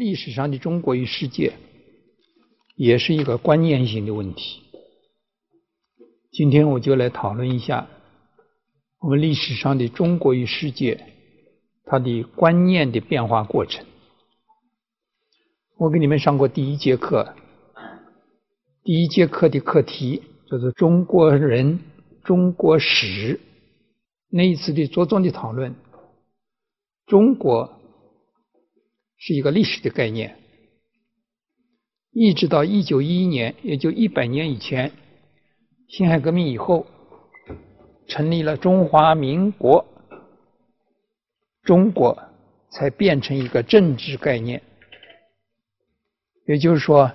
历史上的中国与世界，也是一个观念性的问题。今天我就来讨论一下我们历史上的中国与世界它的观念的变化过程。我给你们上过第一节课，第一节课的课题叫做“中国人、中国史”。那一次的着重的讨论，中国。是一个历史的概念，一直到一九一一年，也就一百年以前，辛亥革命以后，成立了中华民国，中国才变成一个政治概念。也就是说，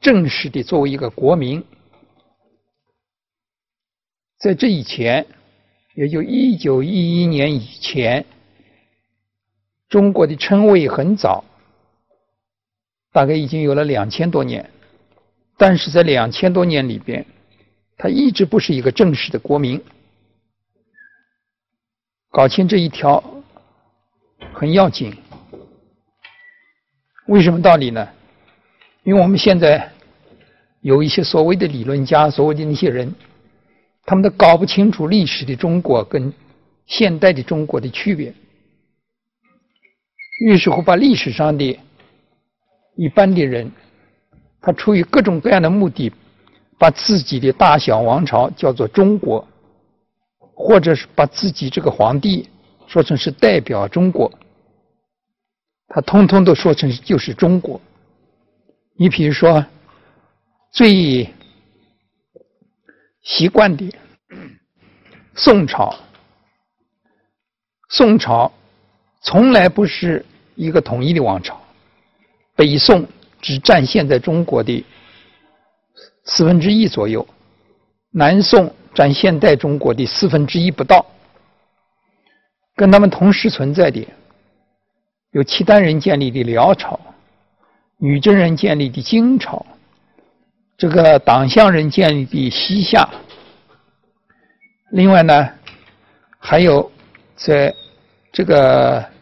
正式的作为一个国民，在这以前，也就一九一一年以前。中国的称谓很早，大概已经有了两千多年，但是在两千多年里边，它一直不是一个正式的国民。搞清这一条很要紧。为什么道理呢？因为我们现在有一些所谓的理论家，所谓的那些人，他们都搞不清楚历史的中国跟现代的中国的区别。于是乎，把历史上的一般的人，他出于各种各样的目的，把自己的大小王朝叫做中国，或者是把自己这个皇帝说成是代表中国，他通通都说成就是中国。你比如说，最习惯的宋朝，宋朝。从来不是一个统一的王朝，北宋只占现在中国的四分之一左右，南宋占现代中国的四分之一不到。跟他们同时存在的有契丹人建立的辽朝，女真人建立的金朝，这个党项人建立的西夏。另外呢，还有在这个。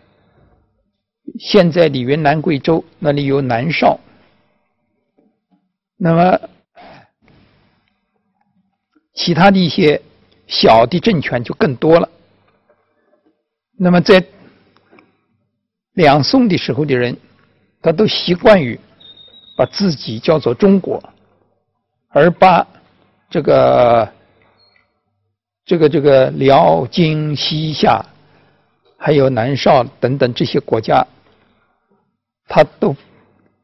现在的云南贵州那里有南少，那么其他的一些小的政权就更多了。那么在两宋的时候的人，他都习惯于把自己叫做中国，而把这个这个这个辽、金、西夏。还有南绍等等这些国家，他都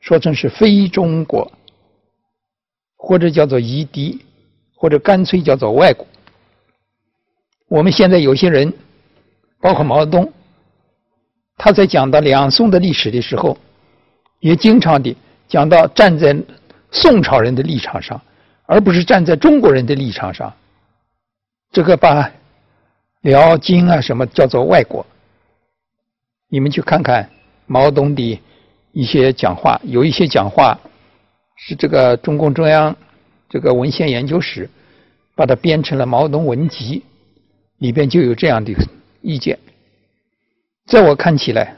说成是非中国，或者叫做夷狄，或者干脆叫做外国。我们现在有些人，包括毛泽东，他在讲到两宋的历史的时候，也经常的讲到站在宋朝人的立场上，而不是站在中国人的立场上。这个把辽、金啊什么叫做外国。你们去看看毛泽东的一些讲话，有一些讲话是这个中共中央这个文献研究室把它编成了《毛泽东文集》，里边就有这样的意见。在我看起来，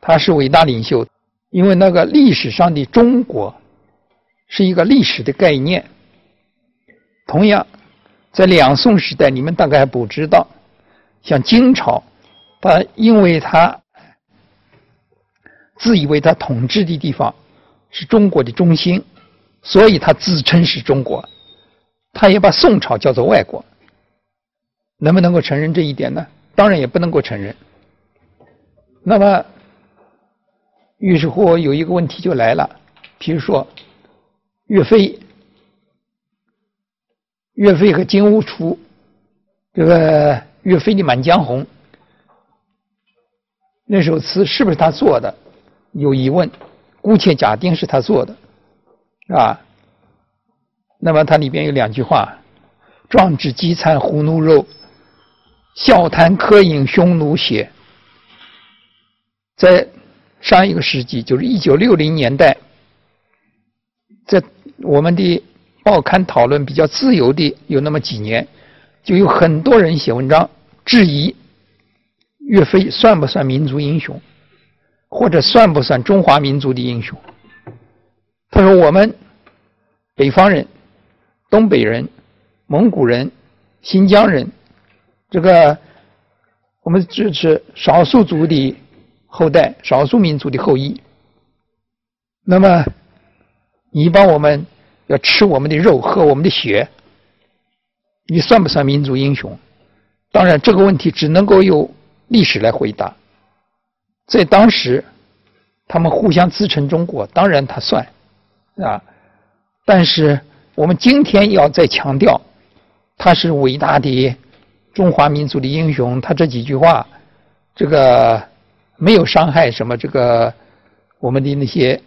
他是伟大领袖，因为那个历史上的中国是一个历史的概念。同样，在两宋时代，你们大概还不知道，像金朝，他因为他自以为他统治的地方是中国的中心，所以他自称是中国。他也把宋朝叫做外国，能不能够承认这一点呢？当然也不能够承认。那么，于是乎有一个问题就来了，比如说岳飞，岳飞和金兀术，这个岳飞的《满江红》那首词是不是他做的？有疑问，姑且假定是他做的，是吧？那么它里边有两句话：“壮志饥餐胡奴肉，笑谈渴饮匈奴血。”在上一个世纪，就是一九六零年代，在我们的报刊讨论比较自由的有那么几年，就有很多人写文章质疑岳飞算不算民族英雄。或者算不算中华民族的英雄？他说：“我们北方人、东北人、蒙古人、新疆人，这个我们支持少数族的后代、少数民族的后裔。那么，你帮我们要吃我们的肉、喝我们的血，你算不算民族英雄？当然，这个问题只能够由历史来回答。在当时，他们互相自称中国，当然他算。”啊！但是我们今天要再强调，他是伟大的中华民族的英雄。他这几句话，这个没有伤害什么这个我们的那些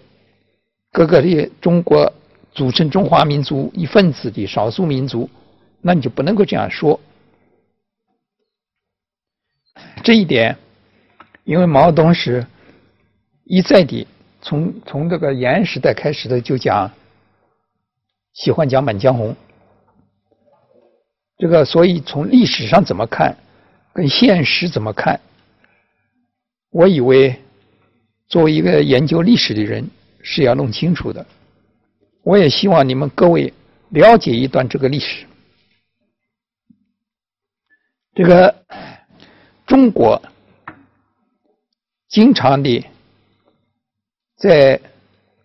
各个的中国组成中华民族一份子的少数民族，那你就不能够这样说。这一点，因为毛泽东是一再的。从从这个延安时代开始的就讲，喜欢讲《满江红》，这个所以从历史上怎么看，跟现实怎么看，我以为作为一个研究历史的人是要弄清楚的。我也希望你们各位了解一段这个历史。这个中国经常的。在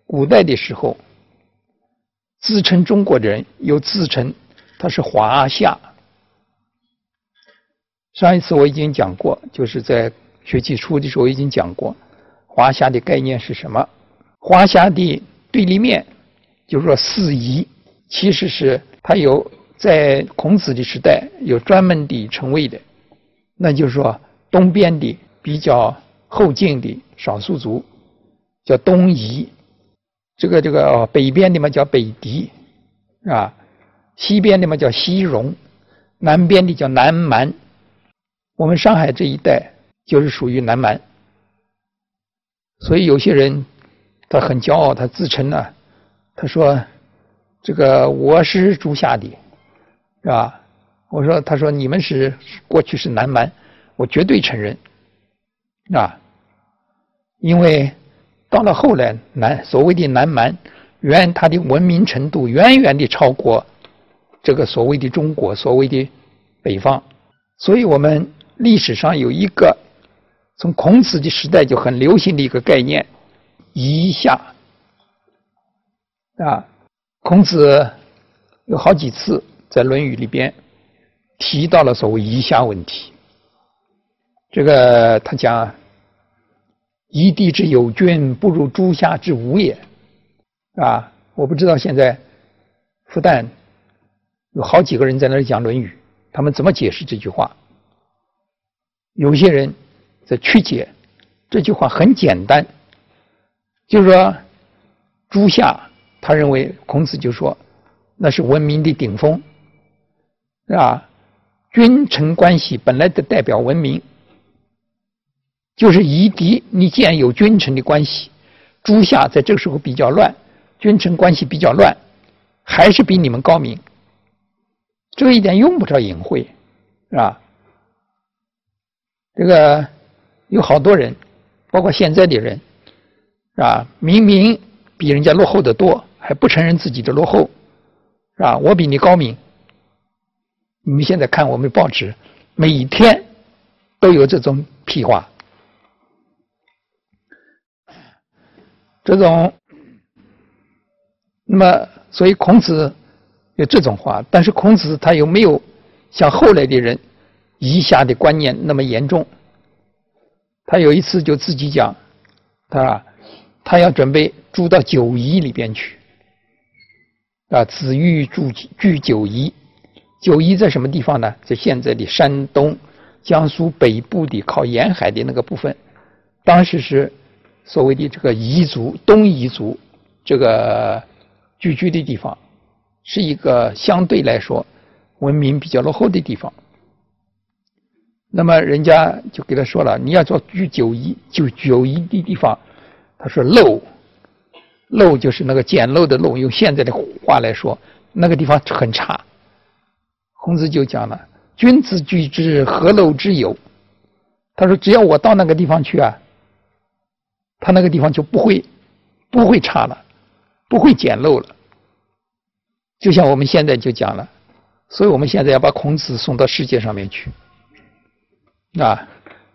古代的时候，自称中国人又自称他是华夏。上一次我已经讲过，就是在学期初的时候已经讲过，华夏的概念是什么？华夏的对立面，就是说四夷，其实是它有在孔子的时代有专门的称谓的，那就是说东边的比较后晋的少数族。叫东夷，这个这个北边的嘛叫北狄，啊，西边的嘛叫西戎，南边的叫南蛮。我们上海这一带就是属于南蛮，所以有些人他很骄傲，他自称呢，他说这个我是朱夏的，是吧？我说他说你们是过去是南蛮，我绝对承认，啊，因为。到了后来，南所谓的南蛮，远它的文明程度远远的超过这个所谓的中国，所谓的北方。所以，我们历史上有一个从孔子的时代就很流行的一个概念“夷夏”。啊，孔子有好几次在《论语》里边提到了所谓“夷夏”问题。这个他讲。一地之有君，不如诸夏之无也。啊，我不知道现在复旦有好几个人在那里讲《论语》，他们怎么解释这句话？有些人在曲解这句话，很简单，就是说诸夏，他认为孔子就说那是文明的顶峰，是吧？君臣关系本来的代表文明。就是夷狄，你既然有君臣的关系，诸夏在这个时候比较乱，君臣关系比较乱，还是比你们高明。这一点用不着隐晦，是吧？这个有好多人，包括现在的人，是吧？明明比人家落后的多，还不承认自己的落后，是吧？我比你高明。你们现在看我们报纸，每天都有这种屁话。这种，那么所以孔子有这种话，但是孔子他又没有像后来的人以下的观念那么严重。他有一次就自己讲，他他要准备住到九夷里边去，啊，子欲住居九夷。九夷在什么地方呢？在现在的山东、江苏北部的靠沿海的那个部分，当时是。所谓的这个彝族、东彝族，这个聚居的地方，是一个相对来说文明比较落后的地方。那么人家就给他说了，你要做居九夷，就九夷的地方，他说陋，陋就是那个简陋的陋，用现在的话来说，那个地方很差。孔子就讲了：“君子居之，何陋之有？”他说：“只要我到那个地方去啊。”他那个地方就不会不会差了，不会简陋了。就像我们现在就讲了，所以我们现在要把孔子送到世界上面去，啊，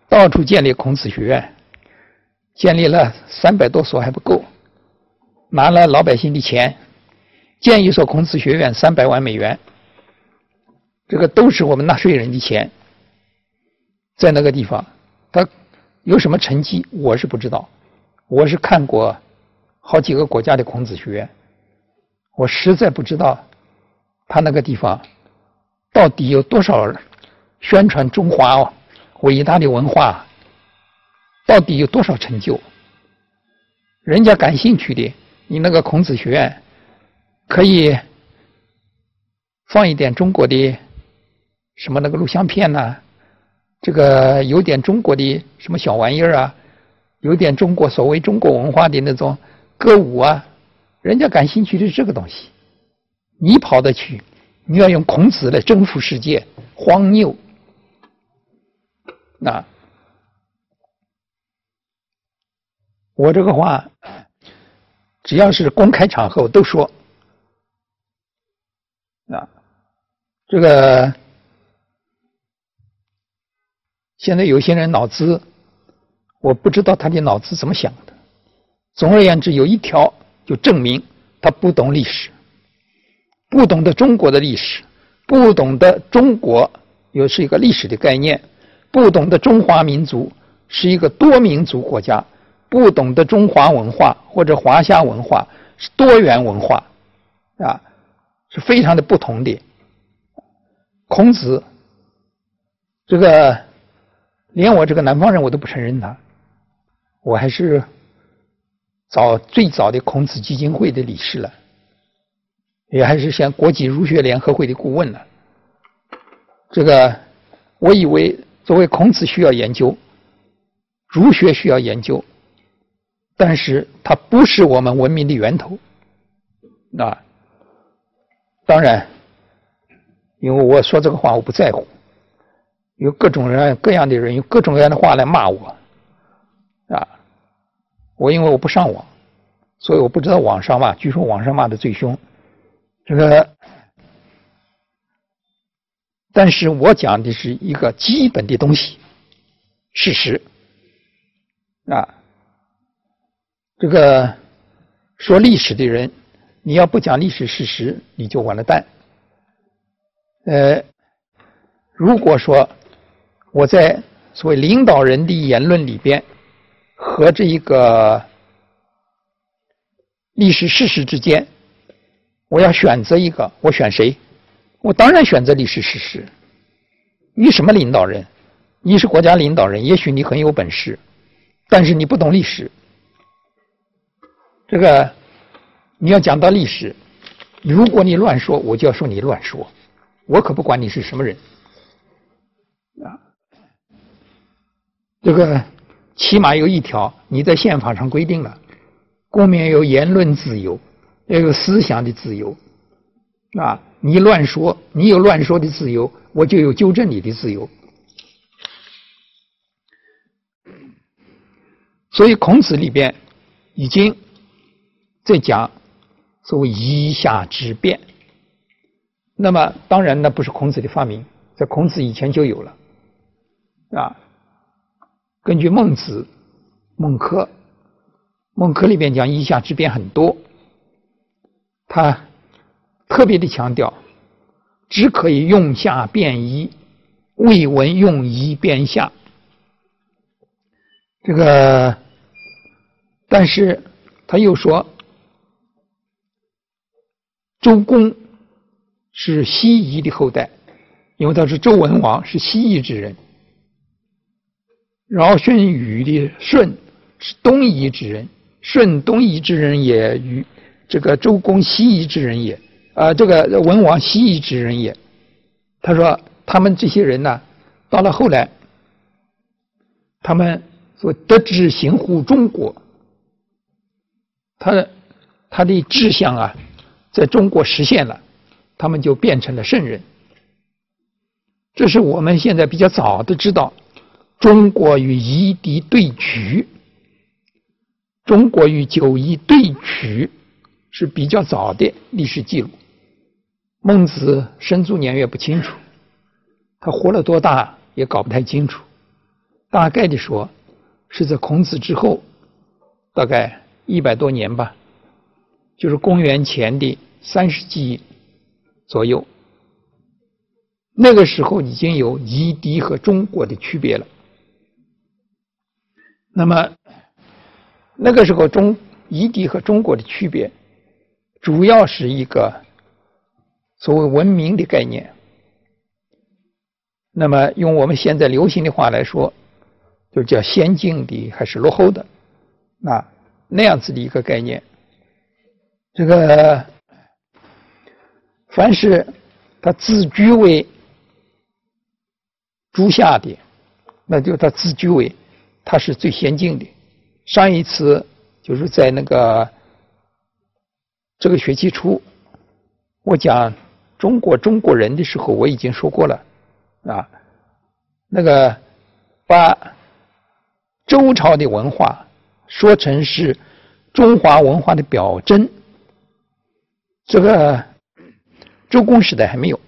到处建立孔子学院，建立了三百多所还不够，拿了老百姓的钱，建一所孔子学院三百万美元，这个都是我们纳税人的钱。在那个地方，他有什么成绩，我是不知道。我是看过好几个国家的孔子学院，我实在不知道他那个地方到底有多少宣传中华伟大的文化，到底有多少成就。人家感兴趣的，你那个孔子学院可以放一点中国的什么那个录像片呐。这个有点中国的什么小玩意儿啊，有点中国所谓中国文化的那种歌舞啊，人家感兴趣的是这个东西，你跑得去，你要用孔子来征服世界，荒谬！那我这个话，只要是公开场合我都说，啊，这个。现在有些人脑子，我不知道他的脑子怎么想的。总而言之，有一条就证明他不懂历史，不懂得中国的历史，不懂得中国又是一个历史的概念，不懂得中华民族是一个多民族国家，不懂得中华文化或者华夏文化是多元文化，啊，是非常的不同的。孔子这个。连我这个南方人我都不承认他，我还是早最早的孔子基金会的理事了，也还是像国际儒学联合会的顾问了。这个我以为作为孔子需要研究，儒学需要研究，但是它不是我们文明的源头啊。当然，因为我说这个话我不在乎。有各种人各样的人用各种各样的话来骂我，啊，我因为我不上网，所以我不知道网上骂。据说网上骂的最凶，这个，但是我讲的是一个基本的东西，事实，啊，这个说历史的人，你要不讲历史事实，你就完了蛋。呃，如果说。我在所谓领导人的言论里边和这一个历史事实之间，我要选择一个，我选谁？我当然选择历史事实。你什么领导人？你是国家领导人，也许你很有本事，但是你不懂历史。这个你要讲到历史，如果你乱说，我就要说你乱说，我可不管你是什么人啊。这个起码有一条，你在宪法上规定了，公民有言论自由，要有思想的自由，啊，你乱说，你有乱说的自由，我就有纠正你的自由。所以孔子里边已经在讲所谓以下之辩。那么当然那不是孔子的发明，在孔子以前就有了，啊。根据孟子、孟轲，孟轲里边讲以下之变很多，他特别的强调，只可以用下变一，未闻用一变下。这个，但是他又说，周公是西夷的后代，因为他是周文王，是西夷之人。尧舜禹的舜是东夷之人，舜东夷之人也，与这个周公西夷之人也，啊，这个文王西夷之人也。他说，他们这些人呢，到了后来，他们说得志行乎中国，他他的志向啊，在中国实现了，他们就变成了圣人。这是我们现在比较早的知道。中国与夷狄对局，中国与九夷对曲是比较早的历史记录。孟子生卒年月不清楚，他活了多大也搞不太清楚。大概的说，是在孔子之后，大概一百多年吧，就是公元前的三世纪左右。那个时候已经有夷狄和中国的区别了。那么，那个时候中夷狄和中国的区别，主要是一个所谓文明的概念。那么用我们现在流行的话来说，就叫先进的还是落后的，那那样子的一个概念。这个凡是他自居为。诸下的，那就他自居为，它是最先进的。上一次就是在那个这个学期初，我讲中国中国人的时候，我已经说过了啊，那个把周朝的文化说成是中华文化的表征，这个周公时代还没有，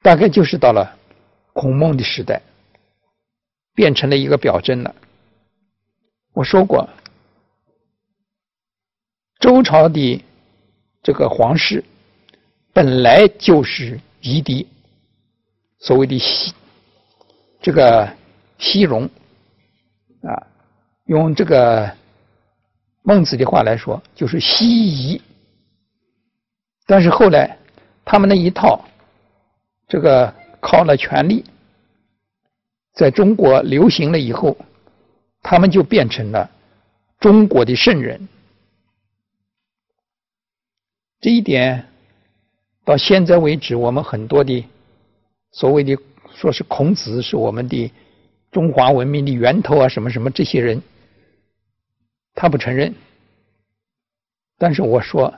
大概就是到了。孔孟的时代变成了一个表征了。我说过，周朝的这个皇室本来就是夷狄，所谓的西这个西戎啊，用这个孟子的话来说，就是西夷。但是后来他们那一套这个。靠了权力，在中国流行了以后，他们就变成了中国的圣人。这一点到现在为止，我们很多的所谓的说是孔子是我们的中华文明的源头啊，什么什么这些人，他不承认。但是我说，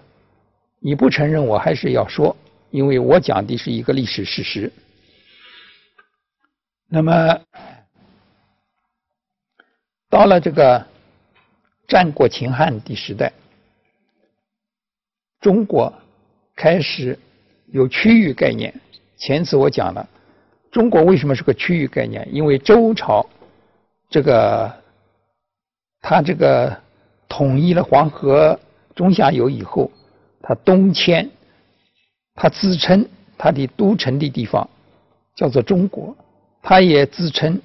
你不承认，我还是要说，因为我讲的是一个历史事实。那么，到了这个战国秦汉的时代，中国开始有区域概念。前次我讲了，中国为什么是个区域概念？因为周朝这个他这个统一了黄河中下游以后，他东迁，他自称他的都城的地方叫做中国。他也自称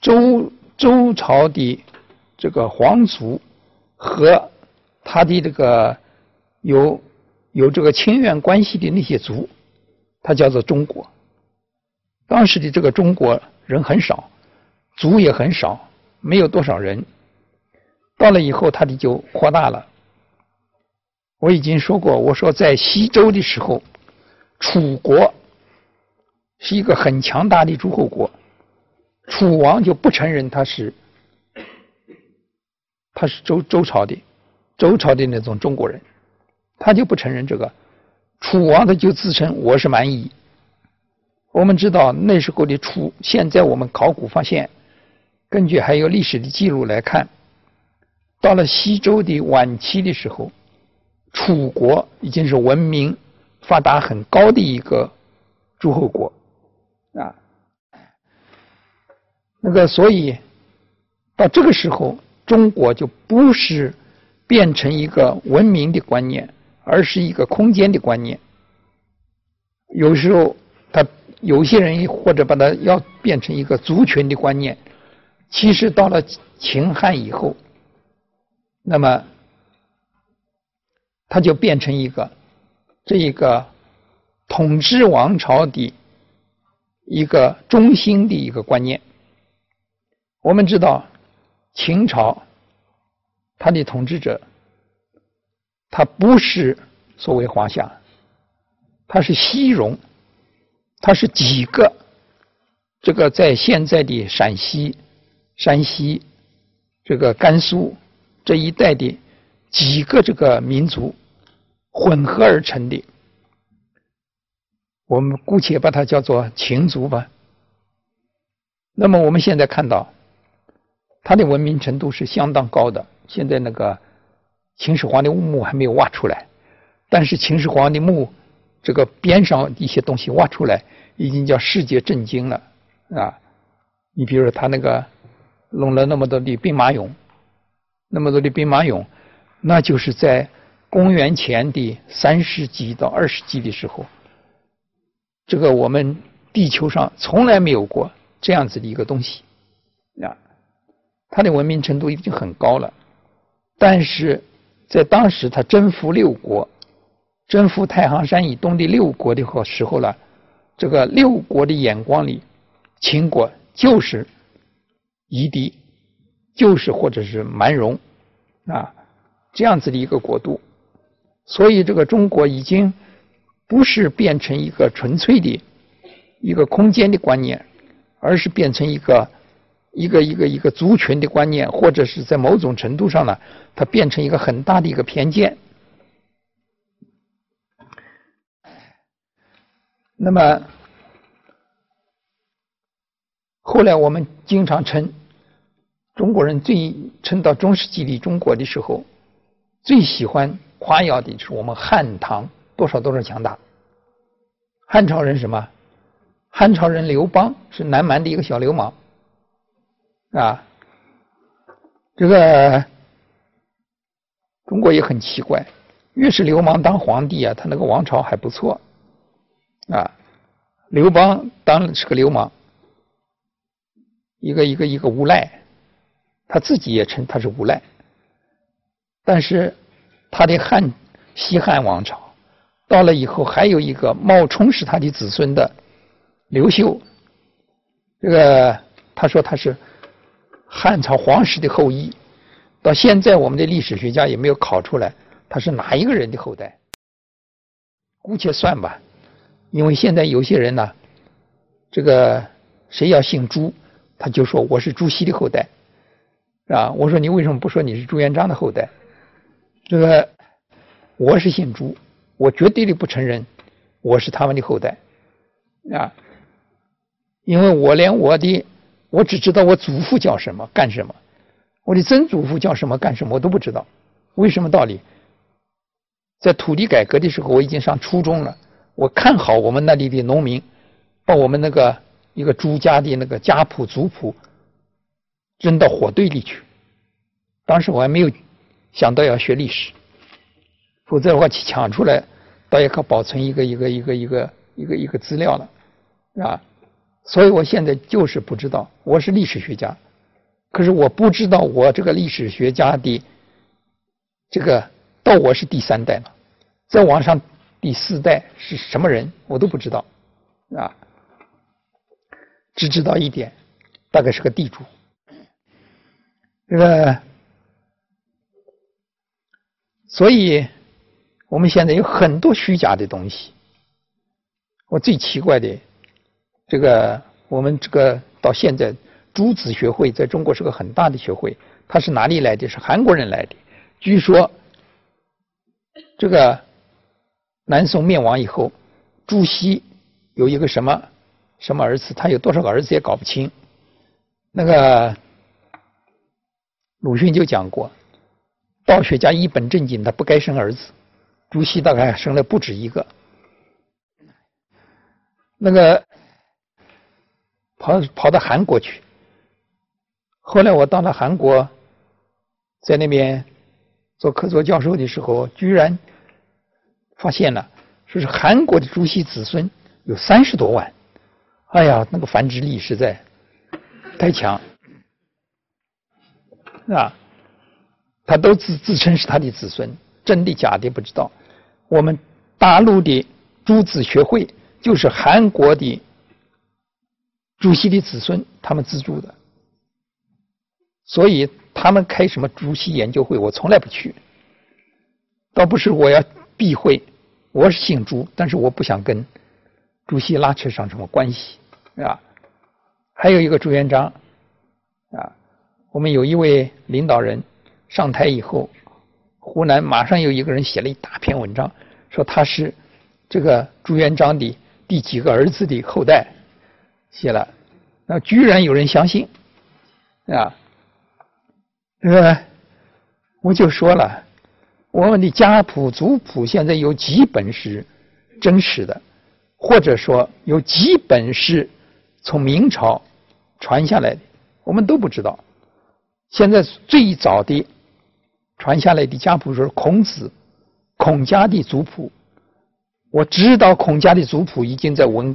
周周朝的这个皇族和他的这个有有这个亲缘关系的那些族，他叫做中国。当时的这个中国人很少，族也很少，没有多少人。到了以后，他的就扩大了。我已经说过，我说在西周的时候，楚国。是一个很强大的诸侯国，楚王就不承认他是他是周周朝的周朝的那种中国人，他就不承认这个。楚王他就自称我是蛮夷。我们知道那时候的楚，现在我们考古发现，根据还有历史的记录来看，到了西周的晚期的时候，楚国已经是文明发达很高的一个诸侯国。啊，那个，所以到这个时候，中国就不是变成一个文明的观念，而是一个空间的观念。有时候，他有些人或者把它要变成一个族群的观念。其实到了秦汉以后，那么他就变成一个这一个统治王朝的。一个中心的一个观念。我们知道，秦朝它的统治者，他不是所谓华夏，他是西戎，他是几个这个在现在的陕西、山西、这个甘肃这一带的几个这个民族混合而成的。我们姑且把它叫做秦族吧。那么我们现在看到，它的文明程度是相当高的。现在那个秦始皇的墓还没有挖出来，但是秦始皇的墓这个边上一些东西挖出来，已经叫世界震惊了啊！你比如说他那个弄了那么多的兵马俑，那么多的兵马俑，那就是在公元前的三世纪到二世纪的时候，这个我们地球上从来没有过这样子的一个东西啊！它的文明程度已经很高了。但是在当时，他征服六国，征服太行山以东的六国的时候了，这个六国的眼光里，秦国就是夷狄，就是或者是蛮戎啊，这样子的一个国度，所以这个中国已经不是变成一个纯粹的一个空间的观念，而是变成一个。一个一个一个族群的观念，或者是在某种程度上呢，它变成一个很大的一个偏见。那么后来我们经常称中国人最称到中世纪的中国的时候，最喜欢夸耀的是我们汉唐多少多少强大。汉朝人什么？汉朝人刘邦是南蛮的一个小流氓。啊，这个中国也很奇怪，越是流氓当皇帝啊，他那个王朝还不错。啊，刘邦当是个流氓，一个一个一个无赖，他自己也称他是无赖。但是他的汉西汉王朝到了以后，还有一个冒充是他的子孙的刘秀，这个他说他是。汉朝皇室的后裔，到现在我们的历史学家也没有考出来他是哪一个人的后代。姑且算吧，因为现在有些人呢，这个谁要姓朱，他就说我是朱熹的后代，啊，我说你为什么不说你是朱元璋的后代？这个我是姓朱，我绝对的不承认我是他们的后代，啊，因为我连我的。我只知道我祖父叫什么干什么，我的曾祖父叫什么干什么我都不知道，为什么道理？在土地改革的时候，我已经上初中了。我看好我们那里的农民，把我们那个一个朱家的那个家谱族谱扔到火堆里去。当时我还没有想到要学历史，否则的话去抢出来，倒也可保存一个一个一个一个一个一个资料了，是吧？所以我现在就是不知道，我是历史学家，可是我不知道我这个历史学家的这个到我是第三代了，再往上第四代是什么人我都不知道，啊，只知道一点，大概是个地主，这个，所以我们现在有很多虚假的东西，我最奇怪的。这个我们这个到现在，朱子学会在中国是个很大的学会。它是哪里来的？是韩国人来的。据说，这个南宋灭亡以后，朱熹有一个什么什么儿子，他有多少个儿子也搞不清。那个鲁迅就讲过，道学家一本正经，他不该生儿子。朱熹大概生了不止一个。那个。跑跑到韩国去，后来我到了韩国，在那边做客座教授的时候，居然发现了，说是韩国的朱熹子孙有三十多万，哎呀，那个繁殖力实在太强，啊，他都自自称是他的子孙，真的假的不知道。我们大陆的朱子学会就是韩国的。主席的子孙，他们资助的，所以他们开什么朱熹研究会，我从来不去。倒不是我要避讳，我是姓朱，但是我不想跟朱熹拉扯上什么关系，啊。还有一个朱元璋，啊，我们有一位领导人上台以后，湖南马上有一个人写了一大篇文章，说他是这个朱元璋的第几个儿子的后代。写了，那居然有人相信，啊，这个我就说了，我们的家谱族谱现在有几本是真实的，或者说有几本是从明朝传下来的，我们都不知道。现在最早的传下来的家谱是孔子、孔家的族谱。我知道孔家的族谱已经在文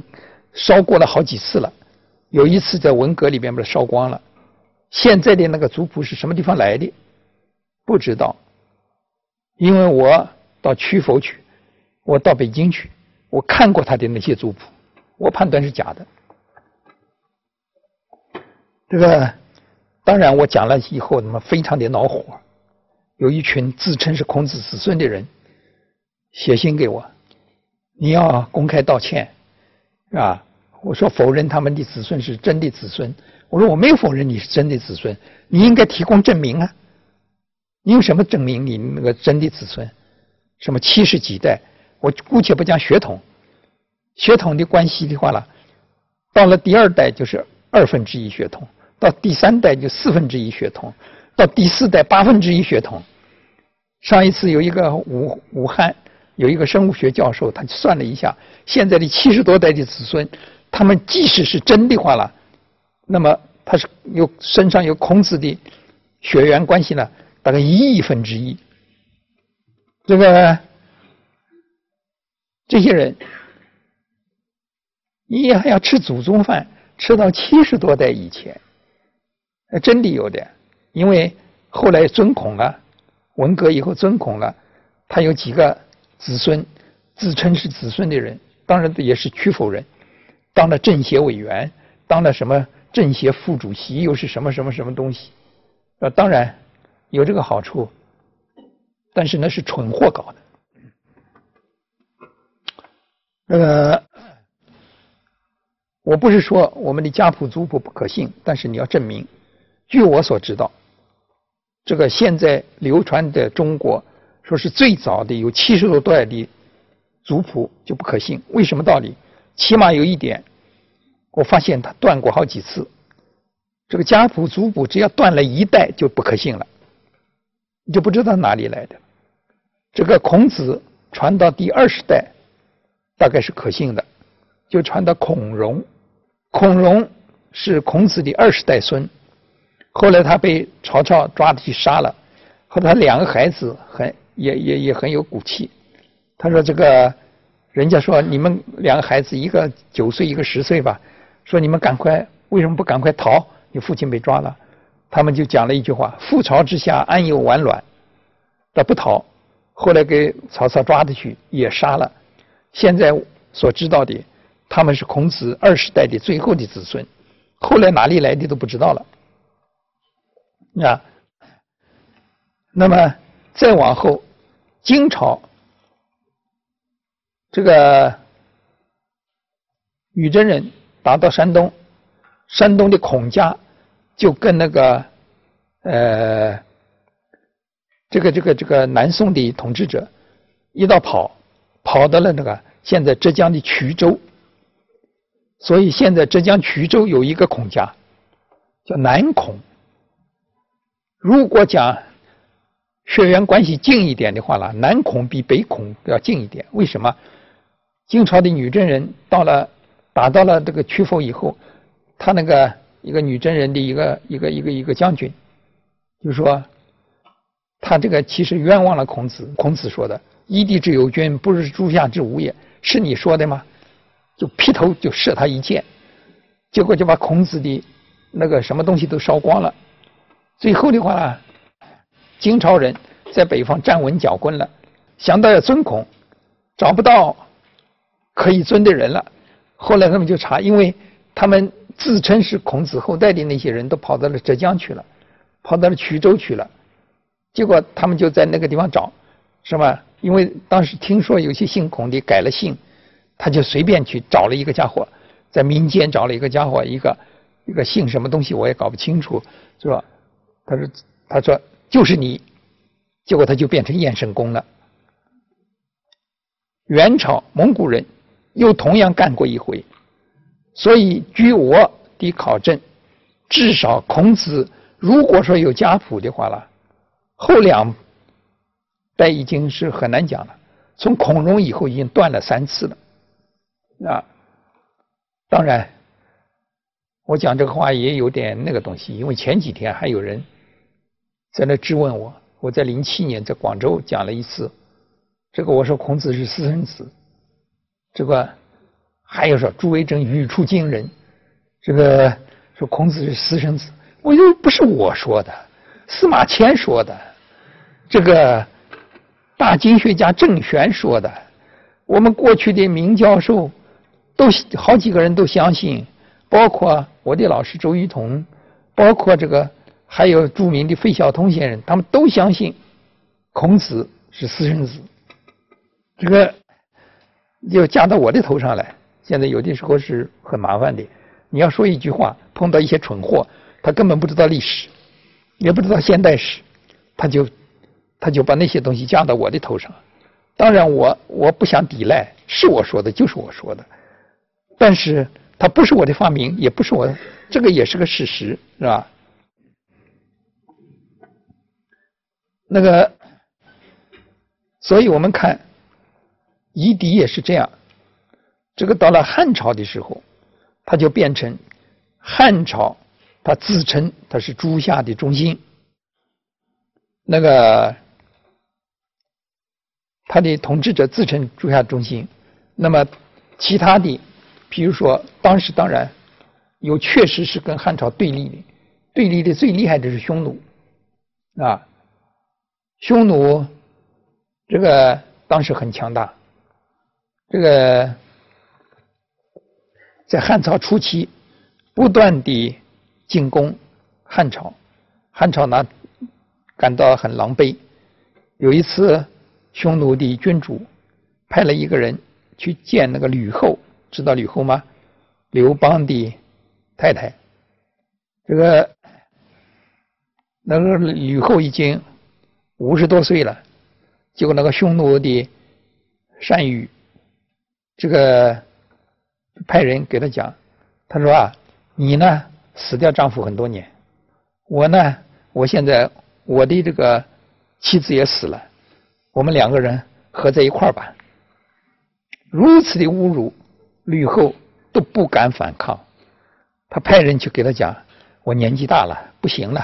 烧过了好几次了，有一次在文革里边把它烧光了。现在的那个族谱是什么地方来的？不知道，因为我到曲阜去，我到北京去，我看过他的那些族谱，我判断是假的。这个当然我讲了以后，那么非常的恼火，有一群自称是孔子子孙的人写信给我。你要公开道歉，啊？我说否认他们的子孙是真的子孙。我说我没有否认你是真的子孙，你应该提供证明啊！你用什么证明你那个真的子孙？什么七十几代？我姑且不讲血统，血统的关系的话了，到了第二代就是二分之一血统，到第三代就四分之一血统，到第四代八分之一血统。上一次有一个武武汉。有一个生物学教授，他算了一下，现在的七十多代的子孙，他们即使是真的话了，那么他是有身上有孔子的血缘关系呢，大概一亿分之一。这个这些人，你还要吃祖宗饭，吃到七十多代以前，真的有的，因为后来尊孔了，文革以后尊孔了，他有几个。子孙自称是子孙的人，当然也是曲阜人，当了政协委员，当了什么政协副主席，又是什么什么什么东西？呃，当然有这个好处，但是那是蠢货搞的。那个，我不是说我们的家谱族谱不可信，但是你要证明。据我所知道，这个现在流传的中国。说是最早的有七十多代的族谱就不可信，为什么道理？起码有一点，我发现他断过好几次。这个家谱族谱只要断了一代就不可信了，你就不知道哪里来的。这个孔子传到第二十代，大概是可信的，就传到孔融。孔融是孔子的二十代孙，后来他被曹操抓去杀了，和他两个孩子很。也也也很有骨气。他说：“这个人家说你们两个孩子，一个九岁，一个十岁吧。说你们赶快，为什么不赶快逃？你父亲被抓了。他们就讲了一句话：‘覆巢之下，安有完卵？’他不逃。后来给曹操抓的去，也杀了。现在所知道的，他们是孔子二十代的最后的子孙。后来哪里来的都不知道了。啊，那么。”再往后，金朝这个女真人打到山东，山东的孔家就跟那个呃这个这个这个南宋的统治者一道跑，跑到了那个现在浙江的衢州，所以现在浙江衢州有一个孔家叫南孔。如果讲。血缘关系近一点的话呢，南孔比北孔要近一点。为什么？晋朝的女真人到了打到了这个曲阜以后，他那个一个女真人的一个一个一个一个将军，就说他这个其实冤枉了孔子。孔子说的“一地之有君，不是诸夏之无也”，是你说的吗？就劈头就射他一箭，结果就把孔子的那个什么东西都烧光了。最后的话呢？金朝人在北方站稳脚跟了，想到要尊孔，找不到可以尊的人了。后来他们就查，因为他们自称是孔子后代的那些人都跑到了浙江去了，跑到了衢州去了。结果他们就在那个地方找，是吧？因为当时听说有些姓孔的改了姓，他就随便去找了一个家伙，在民间找了一个家伙，一个一个姓什么东西我也搞不清楚，是吧？他说，他说。就是你，结果他就变成燕圣公了。元朝蒙古人又同样干过一回，所以据我的考证，至少孔子如果说有家谱的话了，后两代已经是很难讲了。从孔融以后已经断了三次了，啊，当然，我讲这个话也有点那个东西，因为前几天还有人在那质问我，我在零七年在广州讲了一次，这个我说孔子是私生子，这个还有说朱维正语出惊人，这个说孔子是私生子，我又不是我说的，司马迁说的，这个。大经学家郑玄说的，我们过去的名教授都好几个人都相信，包括我的老师周一彤，包括这个还有著名的费孝通先生，他们都相信孔子是私生子。这个要加到我的头上来，现在有的时候是很麻烦的。你要说一句话，碰到一些蠢货，他根本不知道历史，也不知道现代史，他就。他就把那些东西加到我的头上，当然我我不想抵赖，是我说的，就是我说的，但是它不是我的发明，也不是我，这个也是个事实，是吧？那个，所以我们看夷狄也是这样，这个到了汉朝的时候，他就变成汉朝，他自称他是诸夏的中心，那个。他的统治者自称诸夏中心，那么其他的，比如说当时当然有确实是跟汉朝对立的，对立的最厉害的是匈奴。啊，匈奴这个当时很强大，这个在汉朝初期不断的进攻汉朝，汉朝呢感到很狼狈，有一次。匈奴的君主派了一个人去见那个吕后，知道吕后吗？刘邦的太太。这个那个吕后已经五十多岁了，结果那个匈奴的单于这个派人给他讲，他说啊，你呢死掉丈夫很多年，我呢，我现在我的这个妻子也死了。我们两个人合在一块儿吧。如此的侮辱，吕后都不敢反抗。他派人去给他讲：“我年纪大了，不行了。”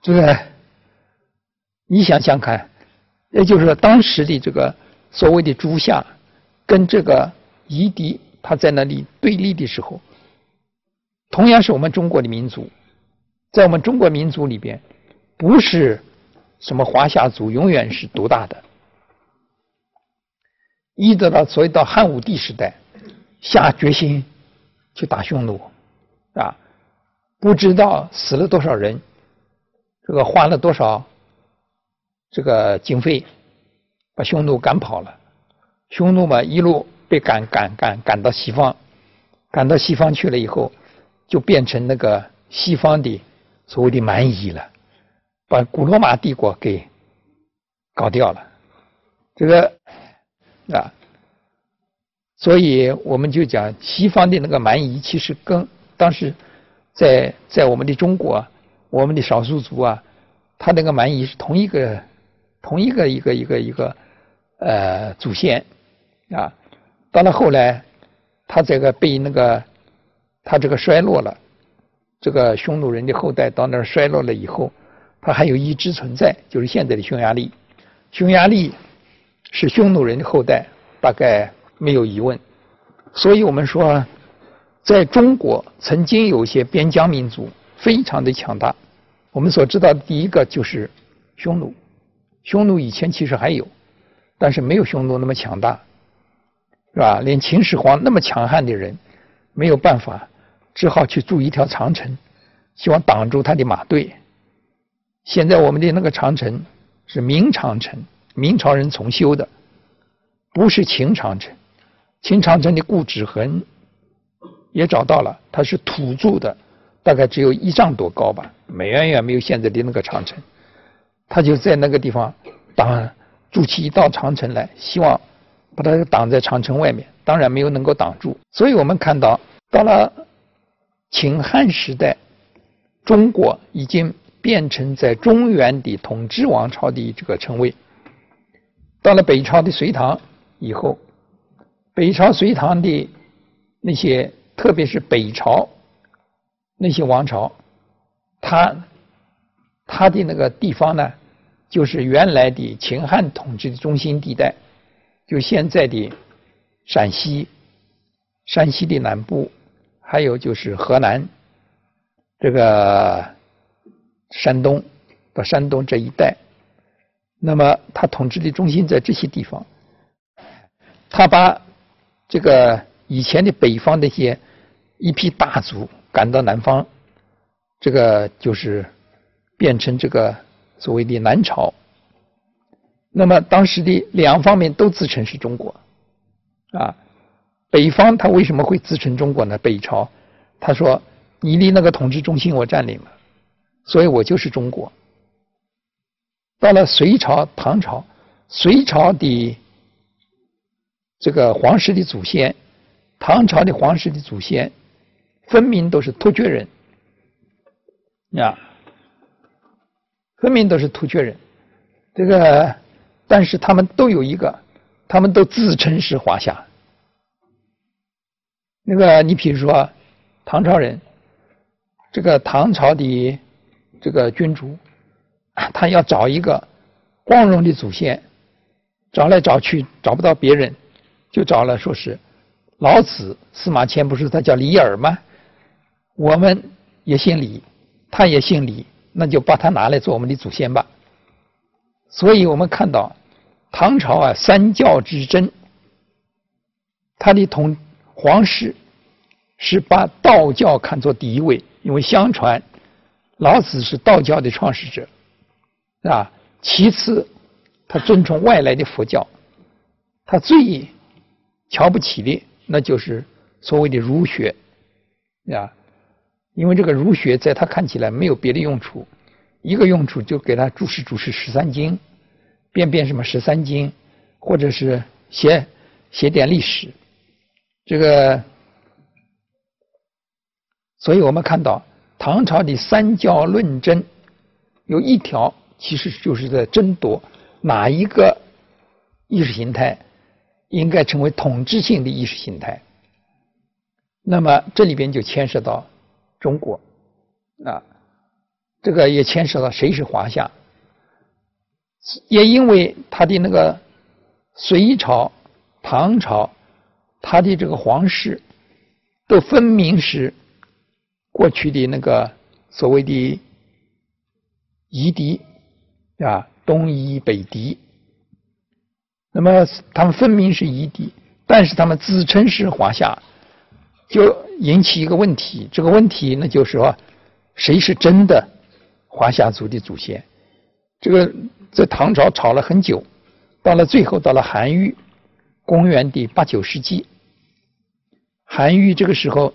这个，你想想看，也就是说，当时的这个所谓的诸夏，跟这个夷狄，他在那里对立的时候，同样是我们中国的民族，在我们中国民族里边，不是。什么华夏族永远是独大的，一直到所以到汉武帝时代，下决心去打匈奴，啊，不知道死了多少人，这个花了多少这个经费，把匈奴赶跑了。匈奴嘛，一路被赶赶赶赶到西方，赶到西方去了以后，就变成那个西方的所谓的蛮夷了。把古罗马帝国给搞掉了，这个啊，所以我们就讲西方的那个蛮夷，其实跟当时在在我们的中国，我们的少数族啊，他那个蛮夷是同一个同一个一个一个一个呃祖先啊。到了后来，他这个被那个他这个衰落了，这个匈奴人的后代到那儿衰落了以后。他还有一支存在，就是现在的匈牙利。匈牙利是匈奴人的后代，大概没有疑问。所以我们说，在中国曾经有一些边疆民族非常的强大。我们所知道的第一个就是匈奴。匈奴以前其实还有，但是没有匈奴那么强大，是吧？连秦始皇那么强悍的人，没有办法，只好去筑一条长城，希望挡住他的马队。现在我们的那个长城是明长城，明朝人重修的，不是秦长城。秦长城的故址痕也找到了，它是土筑的，大概只有一丈多高吧，远远没有现在的那个长城。他就在那个地方挡筑起一道长城来，希望把它挡在长城外面，当然没有能够挡住。所以我们看到，到了秦汉时代。中国已经变成在中原的统治王朝的这个称谓。到了北朝的隋唐以后，北朝隋唐的那些，特别是北朝那些王朝，他它的那个地方呢，就是原来的秦汉统治的中心地带，就现在的陕西、山西的南部，还有就是河南。这个山东到山东这一带，那么他统治的中心在这些地方，他把这个以前的北方那些一批大族赶到南方，这个就是变成这个所谓的南朝。那么当时的两方面都自称是中国，啊，北方他为什么会自称中国呢？北朝他说。你离那个统治中心我占领了，所以我就是中国。到了隋朝、唐朝，隋朝的这个皇室的祖先，唐朝的皇室的祖先，分明都是突厥人，呀，分明都是突厥人。这个，但是他们都有一个，他们都自称是华夏。那个，你比如说唐朝人。这个唐朝的这个君主，他要找一个光荣的祖先，找来找去找不到别人，就找了说是老子司马迁，不是他叫李耳吗？我们也姓李，他也姓李，那就把它拿来做我们的祖先吧。所以我们看到唐朝啊，三教之争，他的同皇室是把道教看作第一位。因为相传老子是道教的创始者，啊，其次他尊崇外来的佛教，他最瞧不起的那就是所谓的儒学，啊，因为这个儒学在他看起来没有别的用处，一个用处就给他注释注释十三经，编编什么十三经，或者是写写点历史，这个。所以我们看到唐朝的三教论争，有一条其实就是在争夺哪一个意识形态应该成为统治性的意识形态。那么这里边就牵涉到中国。啊，这个也牵涉到谁是华夏，也因为他的那个隋朝、唐朝，他的这个皇室都分明是。过去的那个所谓的夷狄啊，东夷北狄，那么他们分明是夷狄，但是他们自称是华夏，就引起一个问题。这个问题那就是说，谁是真的华夏族的祖先？这个在唐朝吵了很久，到了最后，到了韩愈，公元的八九世纪，韩愈这个时候。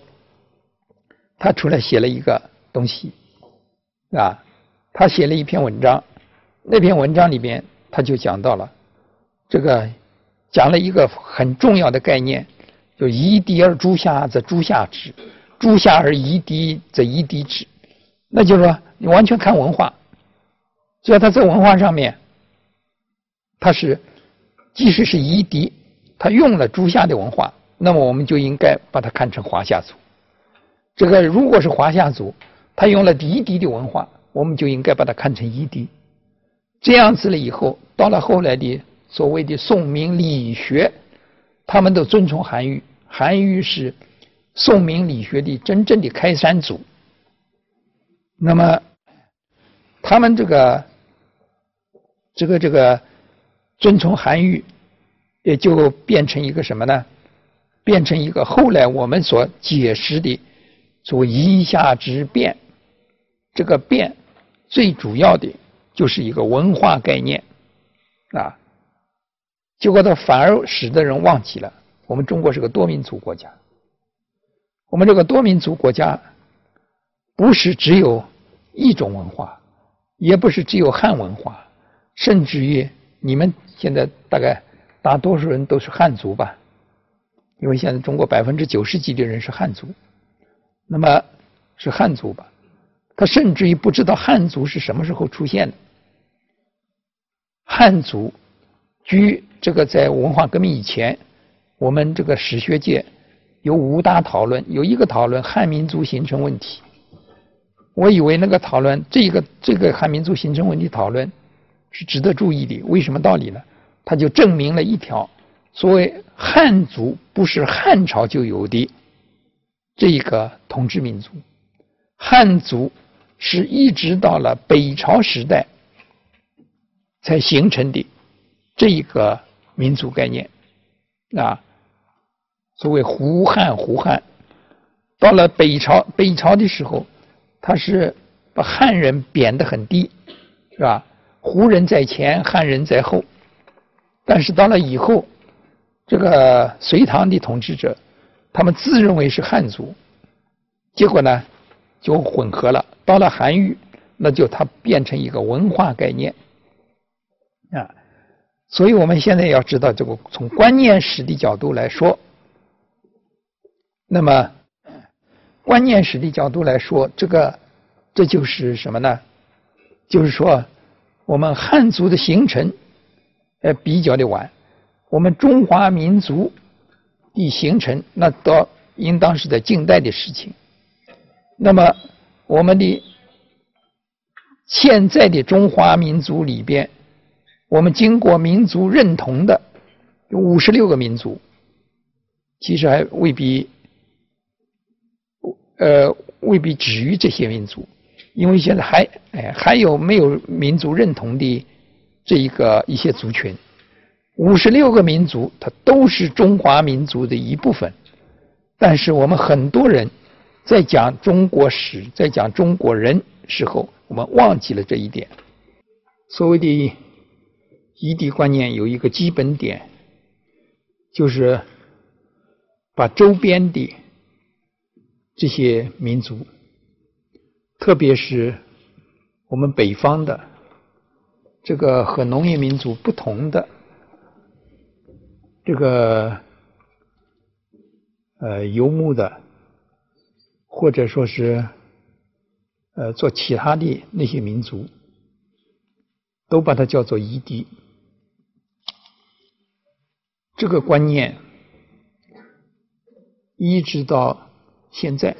他出来写了一个东西，啊，他写了一篇文章，那篇文章里边他就讲到了这个，讲了一个很重要的概念，就夷狄而诸夏则诸夏之，诸夏而夷狄则夷狄之。那就是说，你完全看文化，只要他在文化上面，他是即使是夷狄，他用了诸夏的文化，那么我们就应该把它看成华夏族。这个如果是华夏族，他用了夷狄的文化，我们就应该把它看成夷狄。这样子了以后，到了后来的所谓的宋明理学，他们都尊崇韩愈，韩愈是宋明理学的真正的开山祖。那么，他们这个这个这个尊崇韩愈，也就变成一个什么呢？变成一个后来我们所解释的。所谓夷夏之变，这个变最主要的就是一个文化概念啊。结果它反而使得人忘记了，我们中国是个多民族国家。我们这个多民族国家不是只有一种文化，也不是只有汉文化，甚至于你们现在大概大多数人都是汉族吧？因为现在中国百分之九十几的人是汉族。那么是汉族吧？他甚至于不知道汉族是什么时候出现的。汉族，据这个在文化革命以前，我们这个史学界有五大讨论，有一个讨论汉民族形成问题。我以为那个讨论，这个这个汉民族形成问题讨论是值得注意的。为什么道理呢？他就证明了一条：所谓汉族不是汉朝就有的这一个统治民族，汉族是一直到了北朝时代才形成的这一个民族概念啊。所谓胡汉，胡汉到了北朝，北朝的时候。他是把汉人贬得很低，是吧？胡人在前，汉人在后。但是到了以后，这个隋唐的统治者，他们自认为是汉族，结果呢就混合了。到了韩愈，那就它变成一个文化概念啊。所以我们现在要知道，这个从观念史的角度来说，那么。观念史的角度来说，这个这就是什么呢？就是说，我们汉族的形成，呃，比较的晚。我们中华民族的形成，那到应当是在近代的事情。那么，我们的现在的中华民族里边，我们经过民族认同的有五十六个民族，其实还未必。呃，未必止于这些民族，因为现在还哎还有没有民族认同的这一个一些族群，五十六个民族，它都是中华民族的一部分。但是我们很多人在讲中国史，在讲中国人时候，我们忘记了这一点。所谓的异地观念有一个基本点，就是把周边的。这些民族，特别是我们北方的这个和农业民族不同的这个呃游牧的，或者说是呃做其他的那些民族，都把它叫做夷狄。这个观念一直到。现在，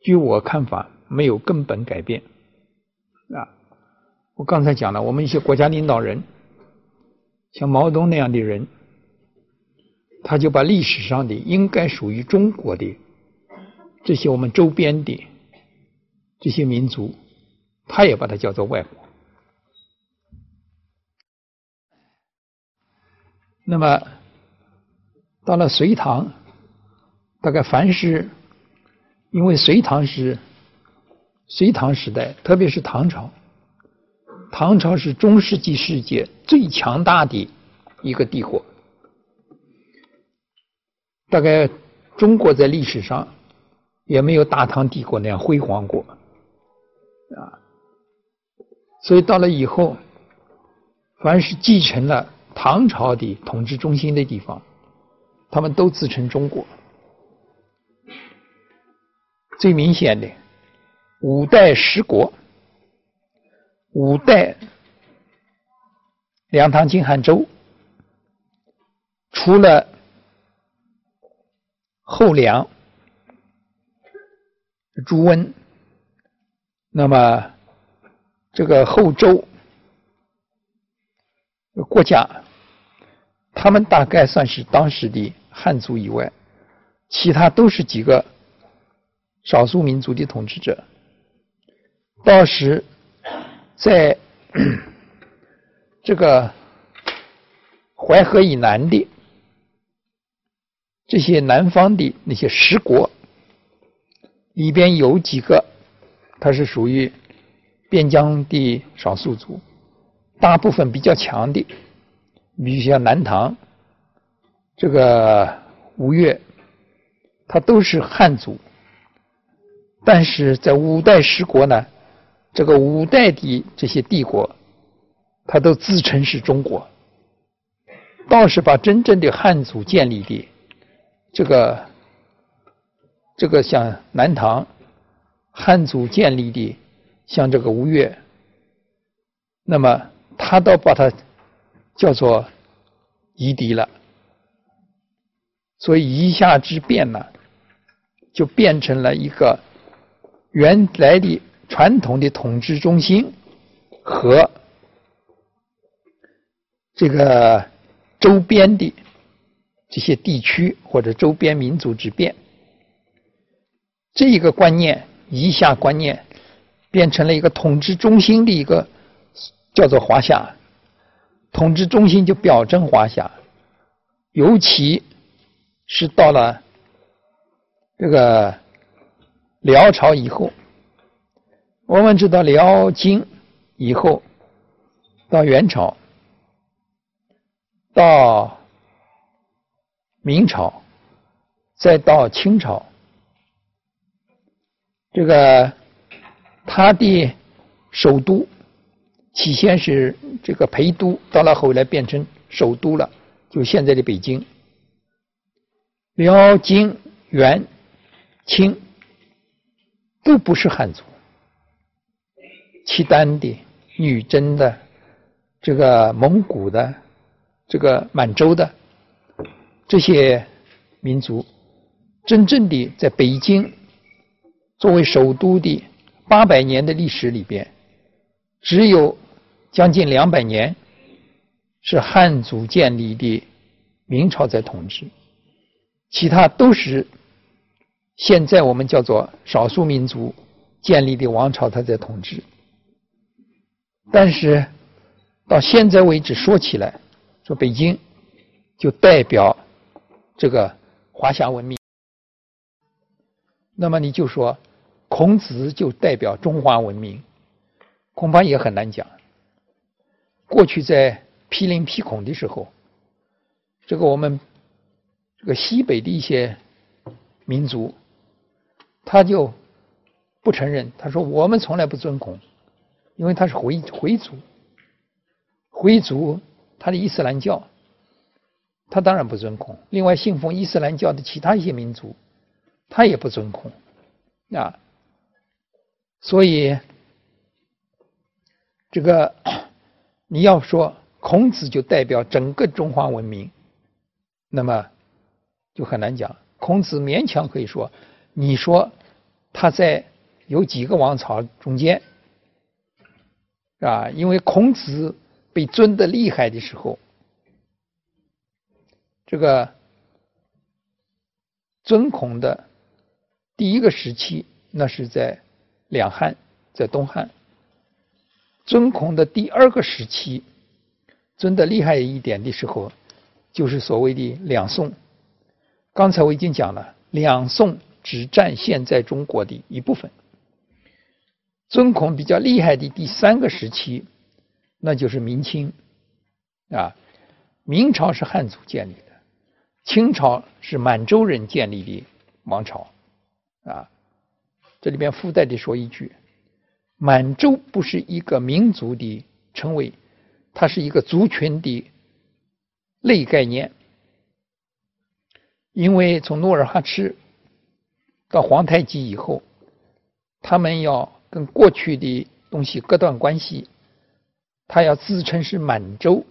据我看法，没有根本改变啊！我刚才讲了，我们一些国家领导人，像毛泽东那样的人，他就把历史上的应该属于中国的这些我们周边的这些民族，他也把它叫做外国。那么，到了隋唐。大概凡是，因为隋唐是隋唐时代，特别是唐朝，唐朝是中世纪世界最强大的一个帝国。大概中国在历史上也没有大唐帝国那样辉煌过啊。所以到了以后，凡是继承了唐朝的统治中心的地方，他们都自称中国。最明显的五代十国，五代梁唐晋汉周，除了后梁、朱温，那么这个后周国家，他们大概算是当时的汉族以外，其他都是几个。少数民族的统治者，到时在 这个淮河以南的这些南方的那些十国里边，有几个它是属于边疆的少数族，大部分比较强的，比如像南唐这个吴越，它都是汉族。但是在五代十国呢，这个五代的这些帝国，他都自称是中国，倒是把真正的汉族建立的这个这个像南唐汉族建立的，像这个吴越，那么他倒把它叫做夷狄了。所以夷夏之变呢，就变成了一个原来的传统的统治中心和这个周边的这些地区或者周边民族之变。这一个观念，夷夏观念，变成了一个统治中心的一个叫做华夏，统治中心就表征华夏，尤其。是到了这个辽朝以后，我们知道辽金以后到元朝，到明朝，再到清朝，这个他的首都起先是这个陪都，到了后来变成首都了，就现在的北京。辽、金、元、清都不是汉族，契丹的、女真的、这个蒙古的、这个满洲的这些民族，真正的在北京作为首都的八百年的历史里边，只有将近两百年是汉族建立的明朝在统治。其他都是现在我们叫做少数民族建立的王朝，他在统治。但是到现在为止，说起来，说北京就代表这个华夏文明。那么你就说孔子就代表中华文明，恐怕也很难讲。过去在批林批孔的时候，这个我们。这个西北的一些民族，他就不承认。他说：“我们从来不尊孔，因为他是回回族，回族他的伊斯兰教，他当然不尊孔。另外，信奉伊斯兰教的其他一些民族，他也不尊孔啊。所以，这个你要说孔子就代表整个中华文明，那么。”就很难讲，孔子勉强可以说，你说他在有几个王朝中间，啊？因为孔子被尊的厉害的时候，这个尊孔的第一个时期，那是在两汉，在东汉；尊孔的第二个时期，尊的厉害一点的时候，就是所谓的两宋。刚才我已经讲了，两宋只占现在中国的一部分。尊孔比较厉害的第三个时期，那就是明清啊。明朝是汉族建立的，清朝是满洲人建立的王朝啊。这里边附带的说一句，满洲不是一个民族的称谓，它是一个族群的类概念。因为从努尔哈赤到皇太极以后，他们要跟过去的东西割断关系，他要自称是满洲，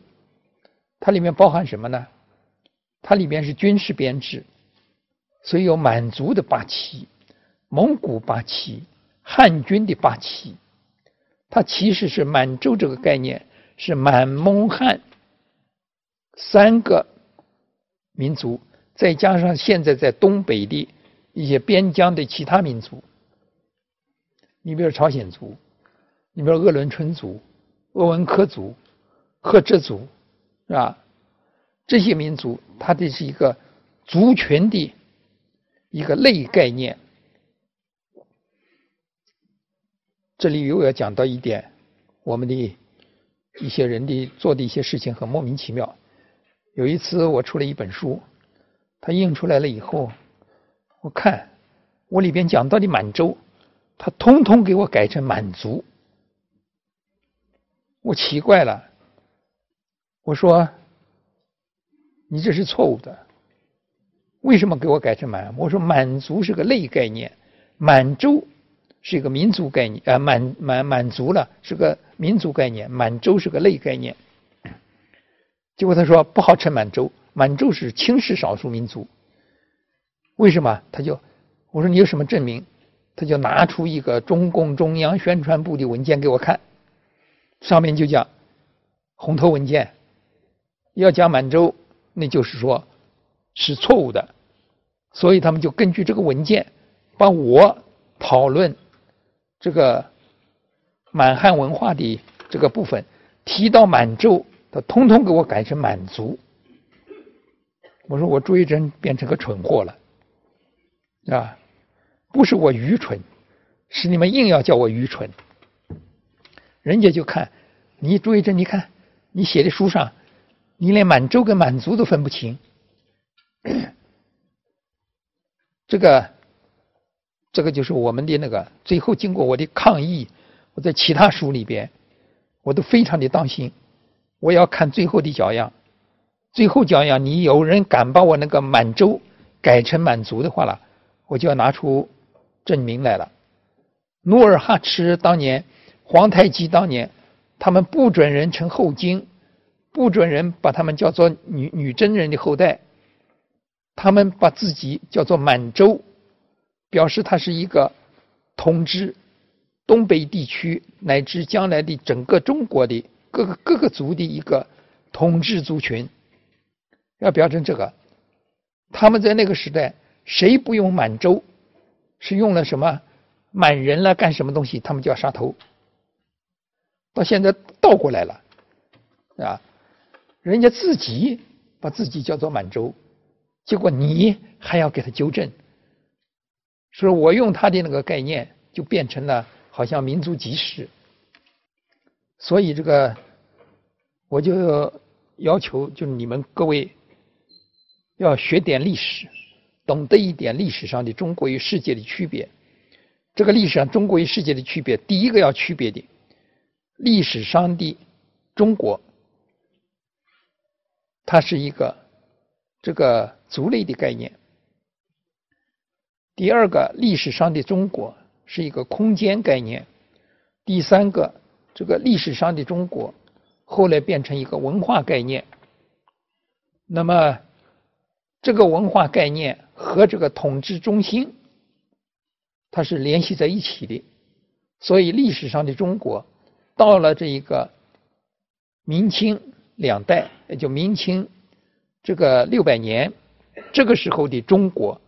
它里面包含什么呢？它里面是军事编制，所以有满族的八旗、蒙古八旗、汉军的八旗，它其实是满洲这个概念是满蒙汉三个民族。再加上现在在东北的一些边疆的其他民族，你比如朝鲜族，你比如鄂伦春族、鄂温克族、赫哲族，是吧？这些民族，它的是一个族群的一个类概念。这里又要讲到一点，我们的一些人的做的一些事情很莫名其妙。有一次，我出了一本书。他印出来了以后，我看我里边讲到的满洲，他通通给我改成满族。我奇怪了，我说你这是错误的，为什么给我改成满？我说满族是个类概念，满洲是一个民族概念，呃，满满满族了是个民族概念，满洲是个类概念。结果他说不好称满洲，满洲是轻视少数民族。为什么？他就我说你有什么证明？他就拿出一个中共中央宣传部的文件给我看，上面就讲红头文件要讲满洲，那就是说是错误的，所以他们就根据这个文件帮我讨论这个满汉文化的这个部分，提到满洲，他通通给我改成满族。我说我朱一真变成个蠢货了。啊，不是我愚蠢，是你们硬要叫我愚蠢。人家就看你朱一真，你看你写的书上，你连满洲跟满族都分不清。这个，这个就是我们的那个。最后经过我的抗议，我在其他书里边，我都非常的当心，我要看最后的脚样。最后脚样，你有人敢把我那个满洲改成满族的话了？我就要拿出证明来了。努尔哈赤当年、皇太极当年，他们不准人称后金，不准人把他们叫做女女真人的后代，他们把自己叫做满洲，表示他是一个统治东北地区乃至将来的整个中国的各个各个族的一个统治族群，要标成这个。他们在那个时代。谁不用满洲？是用了什么满人了？干什么东西？他们就要杀头。到现在倒过来了，啊，人家自己把自己叫做满洲，结果你还要给他纠正，说我用他的那个概念，就变成了好像民族歧视。所以这个，我就要求，就是你们各位要学点历史。懂得一点历史上的中国与世界的区别，这个历史上中国与世界的区别，第一个要区别的，历史上的中国，它是一个这个族类的概念；第二个，历史上的中国是一个空间概念；第三个，这个历史上的中国后来变成一个文化概念。那么，这个文化概念。和这个统治中心，它是联系在一起的，所以历史上的中国到了这一个明清两代，也就明清这个六百年，这个时候的中国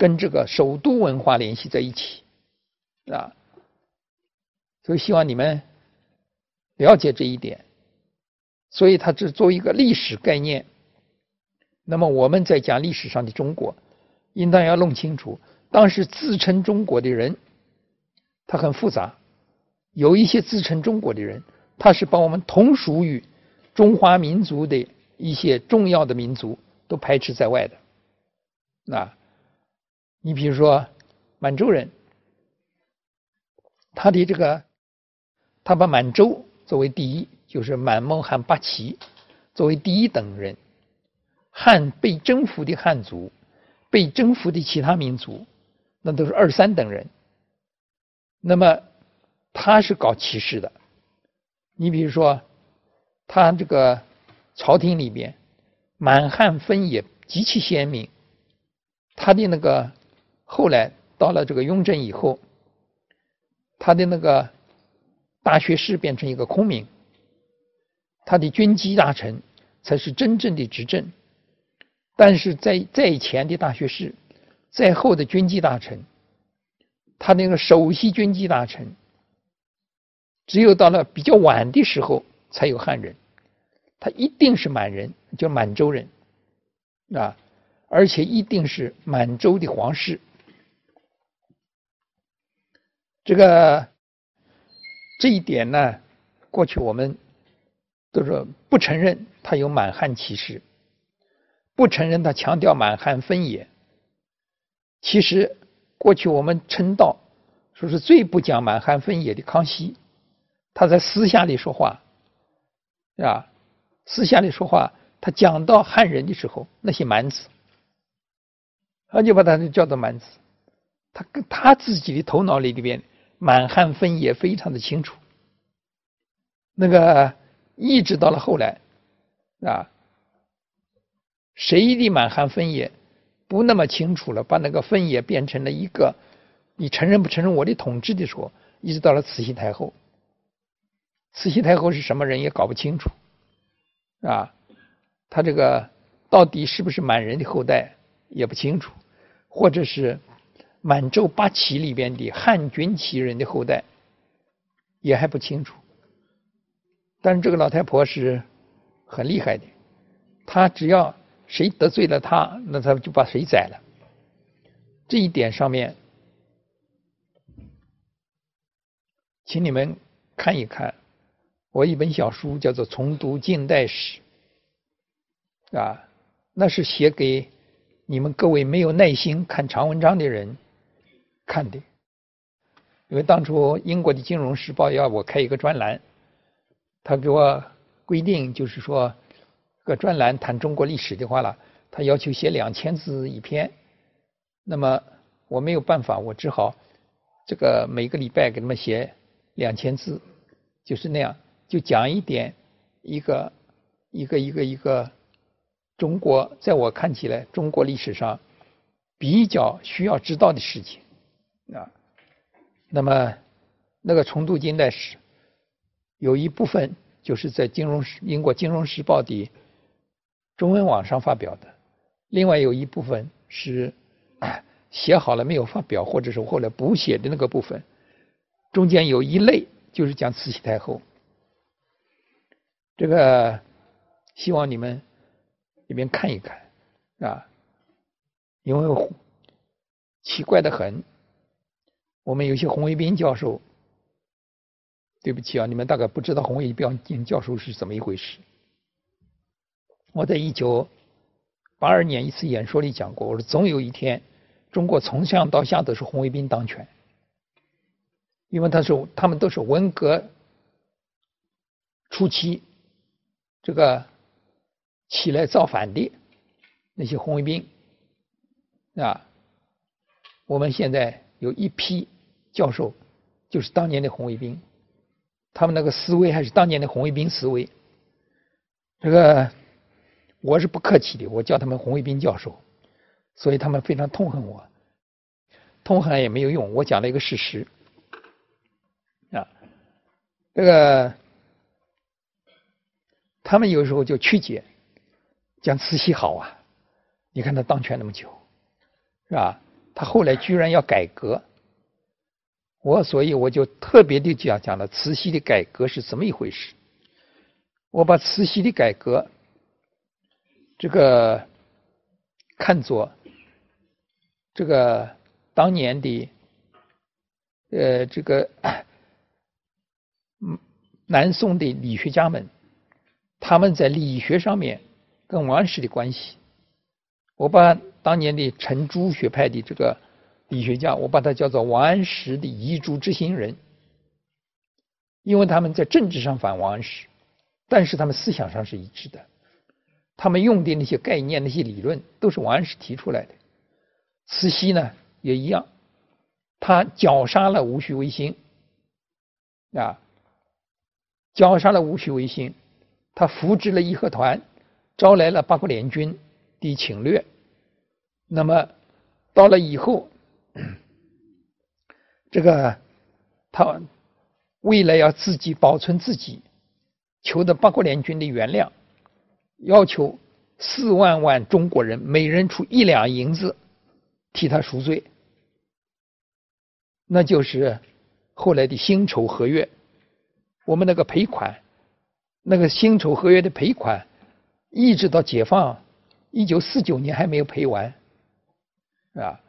跟这个首都文化联系在一起啊，所以希望你们了解这一点，所以它只作为一个历史概念。那么我们在讲历史上的中国。应当要弄清楚，当时自称中国的人，他很复杂。有一些自称中国的人，他是把我们同属于中华民族的一些重要的民族都排斥在外的。啊，你比如说满洲人，他的这个，他把满洲作为第一，就是满蒙汉八旗作为第一等人，汉被征服的汉族。被征服的其他民族，那都是二三等人。那么他是搞歧视的。你比如说，他这个朝廷里边满汉分野极其鲜明。他的那个后来到了这个雍正以后，他的那个大学士变成一个空名，他的军机大臣才是真正的执政。但是在在前的大学士，在后的军机大臣，他那个首席军机大臣，只有到了比较晚的时候才有汉人，他一定是满人，叫满洲人啊，而且一定是满洲的皇室。这个这一点呢，过去我们都说不承认他有满汉歧视。不承认他强调满汉分野，其实过去我们称道说是最不讲满汉分野的康熙，他在私下里说话，啊，私下里说话，他讲到汉人的时候，那些蛮子，他就把他叫做蛮子，他跟他自己的头脑里里边满汉分野非常的清楚。那个一直到了后来啊，谁的满汉分野不那么清楚了，把那个分野变成了一个你承认不承认我的统治的时候，一直到了慈禧太后。慈禧太后是什么人也搞不清楚啊，他这个到底是不是满人的后代也不清楚，或者是满洲八旗里边的汉军旗人的后代也还不清楚。但是这个老太婆是很厉害的，她只要谁得罪了她，那她就把谁宰了。这一点上面，请你们看一看。我一本小书叫做《重读近代史》，啊，那是写给你们各位没有耐心看长文章的人看的。因为当初英国的《金融时报》要我开一个专栏，他给我规定就是说，个专栏谈中国历史的话了，他要求写两千字一篇。那么我没有办法，我只好这个每个礼拜给他们写两千字，就是那样。就讲一点，一个一个一个一个中国，在我看起来，中国历史上比较需要知道的事情啊。那么那个重读近代史，有一部分就是在金融英国《金融时报》的中文网上发表的，另外有一部分是写好了没有发表，或者是后来补写的那个部分。中间有一类就是讲慈禧太后。这个希望你们里边看一看啊，因为奇怪的很。我们有些红卫兵教授，对不起啊，你们大概不知道红卫兵教授是怎么一回事。我在一九八二年一次演说里讲过，我说总有一天，中国从上到下都是红卫兵当权，因为他是他们都是文革初期。这个起来造反的那些红卫兵啊，我们现在有一批教授，就是当年的红卫兵，他们那个思维还是当年的红卫兵思维。这个我是不客气的，我叫他们红卫兵教授，所以他们非常痛恨我，痛恨也没有用。我讲了一个事实啊，这个。他们有时候就曲解，讲慈禧好啊，你看他当权那么久，是吧？他后来居然要改革，我所以我就特别的讲讲了慈禧的改革是怎么一回事。我把慈禧的改革这个看作这个当年的呃这个嗯南宋的理学家们。他们在理学上面跟王安石的关系，我把当年的程朱学派的这个理学家，我把他叫做王安石的遗珠之心人，因为他们在政治上反王安石，但是他们思想上是一致的，他们用的那些概念、那些理论都是王安石提出来的。慈禧呢也一样，他绞杀了戊戌维新。啊，绞杀了戊戌维新。他扶植了义和团，招来了八国联军。的侵略。那么到了以后，这个他为了要自己保存自己，求得八国联军的原谅，要求四万万中国人每人出一两银子替他赎罪，那就是后来的辛丑合约，我们那个赔款。那个辛丑合约的赔款，一直到解放一九四九年还没有赔完，啊，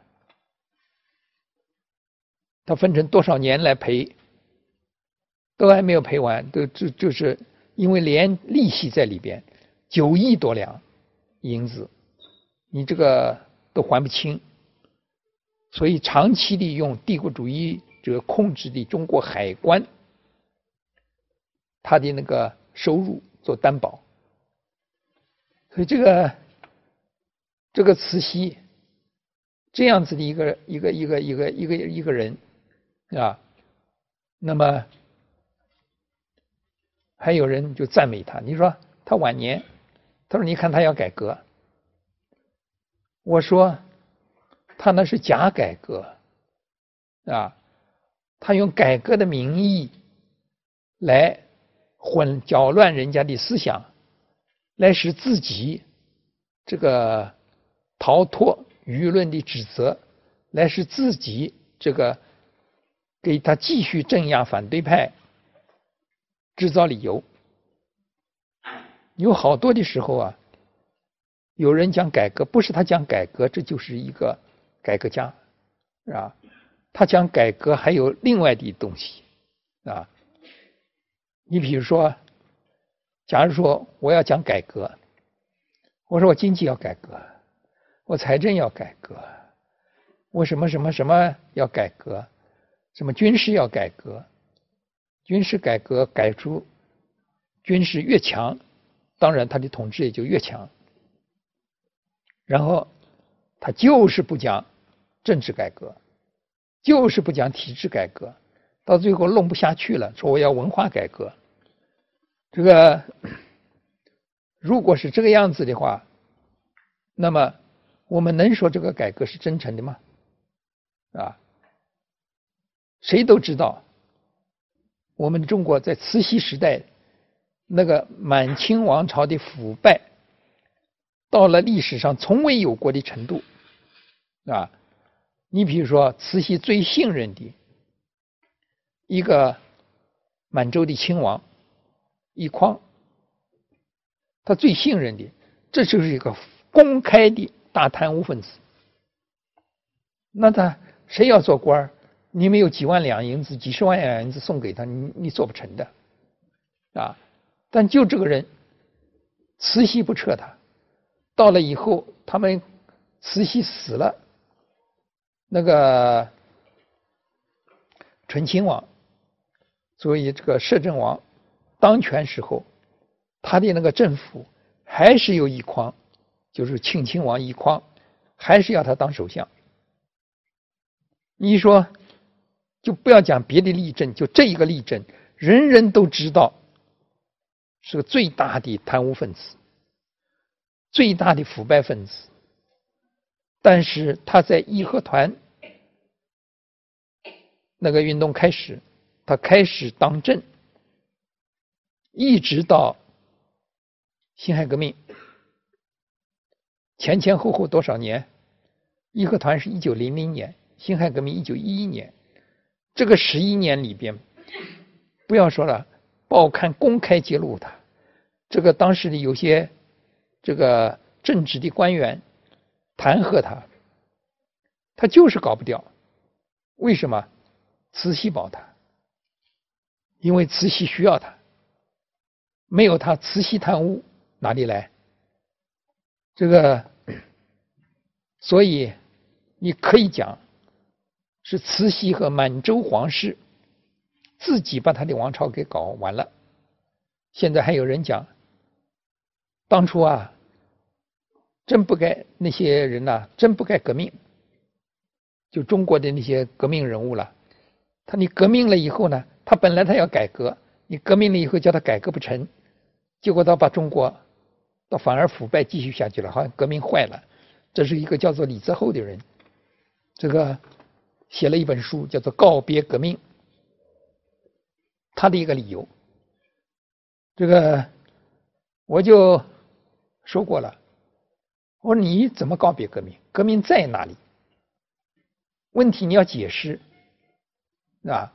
他分成多少年来赔，都还没有赔完，都就就是因为连利息在里边，九亿多两银子，你这个都还不清，所以长期的用帝国主义者控制的中国海关，他的那个。收入做担保，所以这个这个慈禧这样子的一个一个一个一个一个一个人啊，那么还有人就赞美他，你说他晚年，他说你看他要改革，我说他那是假改革啊，他用改革的名义来混搅乱人家的思想，来使自己这个逃脱舆论的指责，来使自己这个。给他继续镇压反对派，制造理由。有好多的时候啊，有人讲改革，不是他讲改革，这就是一个改革家，是吧？他讲改革还有另外的东西啊。你比如说，假如说我要讲改革，我说我经济要改革，我财政要改革，我什么什么什么要改革。什么军事要改革？军事改革改出军事越强，当然他的统治也就越强。然后他就是不讲政治改革，就是不讲体制改革，到最后弄不下去了，说我要文化改革。这个如果是这个样子的话，那么我们能说这个改革是真诚的吗？啊？谁都知道，我们中国在慈禧时代那个满清王朝的腐败，到了历史上从未有过的程度啊！你比如说，慈禧最信任的一个满洲的亲王奕匡，他最信任的，这就是一个公开的大贪污分子。那他谁要做官？你没有几万两银子、几十万两银子送给他，你你做不成的，啊！但就这个人，慈禧不撤他，到了以后，他们慈禧死了，那个醇亲王，作为这个摄政王当权时候，他的那个政府还是有一匡，就是庆亲王奕匡，还是要他当首相。你说？就不要讲别的例证，就这一个例证，人人都知道是个最大的贪污分子，最大的腐败分子。但是他在义和团那个运动开始，他开始当政，一直到辛亥革命前前后后多少年？义和团是一九零零年，辛亥革命一九一一年。这个十一年里边，不要说了，报刊公开揭露他，这个当时的有些这个正直的官员弹劾他，他就是搞不掉。为什么？慈禧保他，因为慈禧需要他，没有他，慈禧贪污哪里来？这个，所以你可以讲。是慈禧和满洲皇室自己把他的王朝给搞完了。现在还有人讲，当初啊，真不该那些人呐，真不该革命。就中国的那些革命人物了，他你革命了以后呢，他本来他要改革，你革命了以后叫他改革不成，结果他把中国，倒反而腐败继续下去了，好像革命坏了。这是一个叫做李泽厚的人，这个。写了一本书，叫做《告别革命》。他的一个理由，这个我就说过了。我说你怎么告别革命？革命在哪里？问题你要解释啊！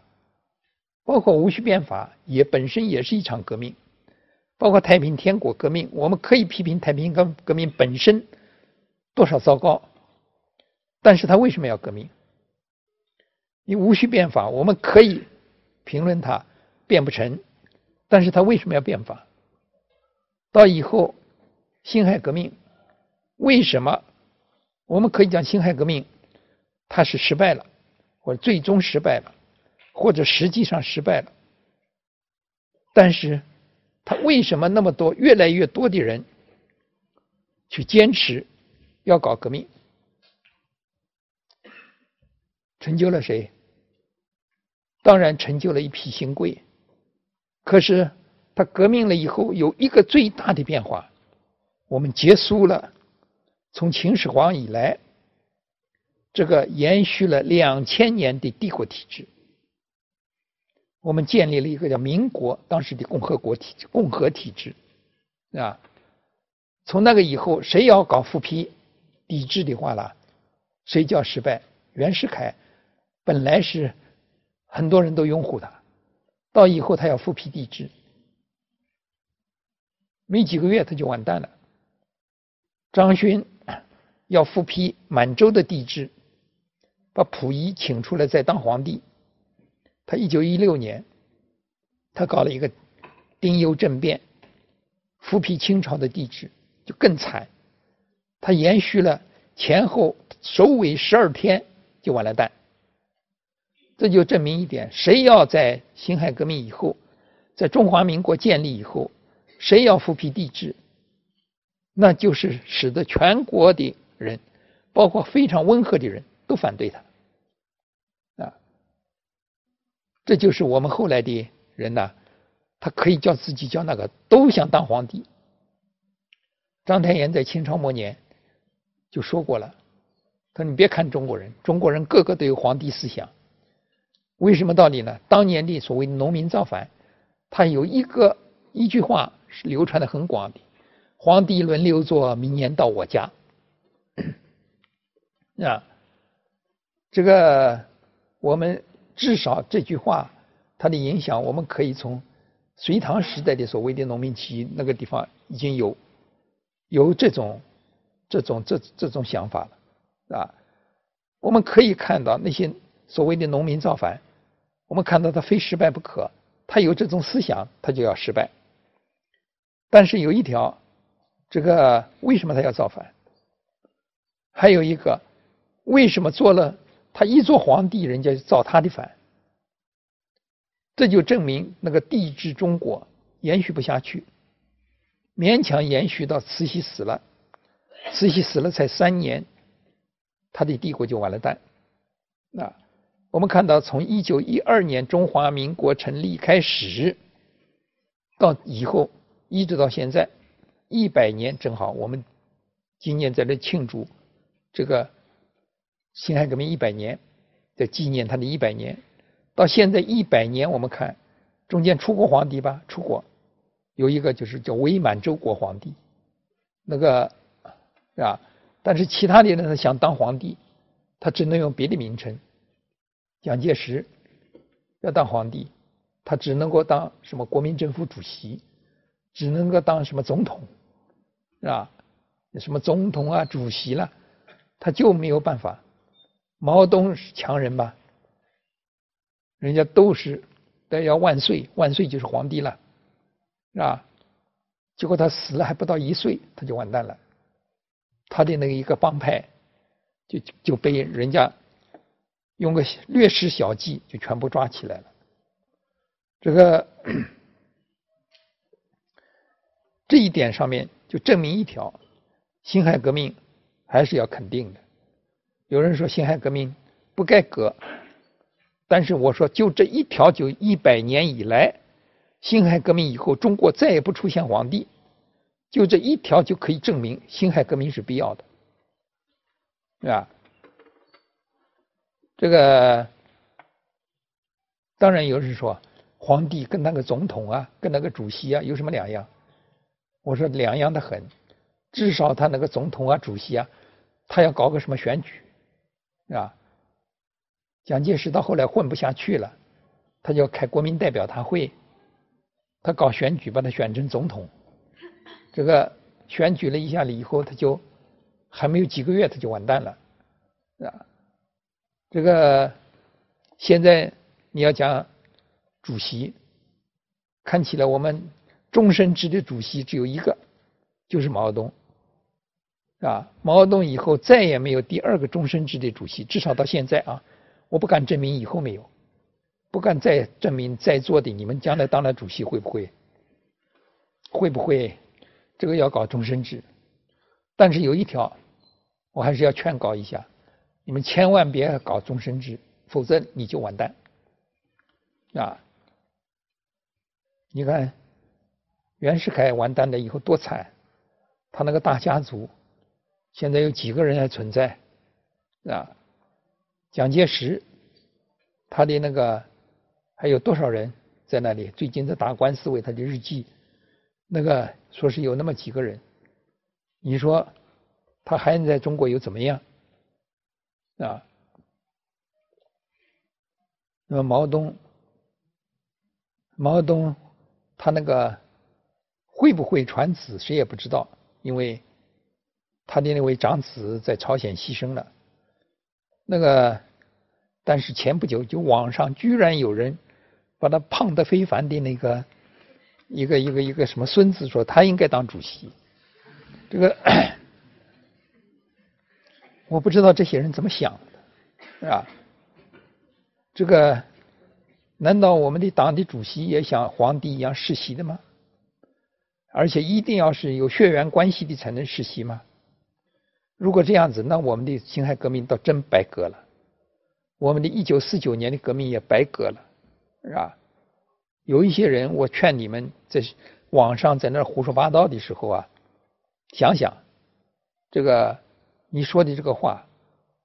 包括戊戌变法也本身也是一场革命，包括太平天国革命，我们可以批评太平革革命本身多少糟糕，但是他为什么要革命？你无需变法，我们可以评论他变不成，但是他为什么要变法？到以后辛亥革命为什么我们可以讲辛亥革命它是失败了，或者最终失败了，或者实际上失败了？但是他为什么那么多越来越多的人去坚持要搞革命？成就了谁？当然成就了一批新贵。可是他革命了以后，有一个最大的变化，我们结束了从秦始皇以来这个延续了两千年的帝国体制，我们建立了一个叫民国，当时的共和国体制、共和体制啊。从那个以后，谁要搞复辟抵制的话了，谁叫失败？袁世凯本来是很多人都拥护他。到以后他要复辟帝制，没几个月他就完蛋了。张勋 要复辟满洲的帝制，把溥仪请出来再当皇帝。他一九一六年，他搞了一个丁忧政变，复辟清朝的帝制，就更惨。他延续了前后首尾十二天就完了蛋。这就证明一点：谁要在辛亥革命以后，在中华民国建立以后，谁要复辟帝制，那就是使得全国的人，包括非常温和的人都反对他啊。这就是我们后来的人呐，他可以叫自己叫那个都想当皇帝。章太炎在清朝末年就说过了，他说：“你别看中国人，中国人个个都有皇帝思想。”为什么道理呢？当年的所谓农民造反，他有一个一句话是流传的很广的：“皇帝轮流做，明年到我家。”啊，这个我们至少这句话它的影响，我们可以从隋唐时代的所谓的农民起义那个地方已经有有这种这种这这种想法了啊。我们可以看到那些所谓的农民造反。我们看到他非失败不可，他有这种思想，他就要失败。但是有一条，这个为什么他要造反？还有一个，为什么做了他一做皇帝，人家就造他的反？这就证明那个帝制中国延续不下去，勉强延续到慈禧死了，慈禧死了才三年，他的帝国就完了蛋，那。我们看到，从一九一二年中华民国成立开始，到以后一直到现在一百年，正好我们今年在这庆祝这个辛亥革命一百年，在纪念他的一百年。到现在一百年，我们看中间出过皇帝吧？出过，有一个就是叫伪满洲国皇帝，那个是吧？但是其他的人想当皇帝，他只能用别的名称。蒋介石要当皇帝，他只能够当什么国民政府主席，只能够当什么总统，是吧？什么总统啊、主席了，他就没有办法。毛泽东是强人吧？人家都是都要万岁，万岁就是皇帝了，是吧？结果他死了还不到一岁，他就完蛋了。他的那个一个帮派就就被人家。用个略施小计就全部抓起来了，这个这一点上面就证明一条：辛亥革命还是要肯定的。有人说辛亥革命不该革，但是我说就这一条，就一百年以来，辛亥革命以后，中国再也不出现皇帝，就这一条就可以证明辛亥革命是必要的，是吧？这个当然有人说，皇帝跟那个总统啊，跟那个主席啊有什么两样？我说两样的很，至少他那个总统啊、主席啊，他要搞个什么选举，啊？蒋介石到后来混不下去了，他就要开国民代表大会，他搞选举把他选成总统，这个选举了一下了以后，他就还没有几个月他就完蛋了，啊？这个现在你要讲主席，看起来我们终身制的主席只有一个，就是毛泽东，啊，毛泽东以后再也没有第二个终身制的主席，至少到现在啊，我不敢证明以后没有，不敢再证明在座的你们将来当了主席会不会，会不会这个要搞终身制？但是有一条，我还是要劝告一下。你们千万别搞终身制，否则你就完蛋。啊，你看袁世凯完蛋了以后多惨，他那个大家族现在有几个人还存在啊？蒋介石他的那个还有多少人在那里？最近在打官司为他的日记，那个说是有那么几个人，你说他还能在中国又怎么样啊？那么毛泽东，毛泽东他那个会不会传子，谁也不知道，因为他的那位长子在朝鲜牺牲了。那个，但是前不久就网上居然有人把他胖得非凡的那个一个一个一个什么孙子说他应该当主席，这个我不知道这些人怎么想的，是吧？这个难道我们的党的主席也像皇帝一样世袭的吗？而且一定要是有血缘关系的才能世袭吗？如果这样子，那我们的辛亥革命倒真白革了，我们的一九四九年的革命也白革了，是吧？有一些人，我劝你们在网上在那胡说八道的时候啊，想想这个你说的这个话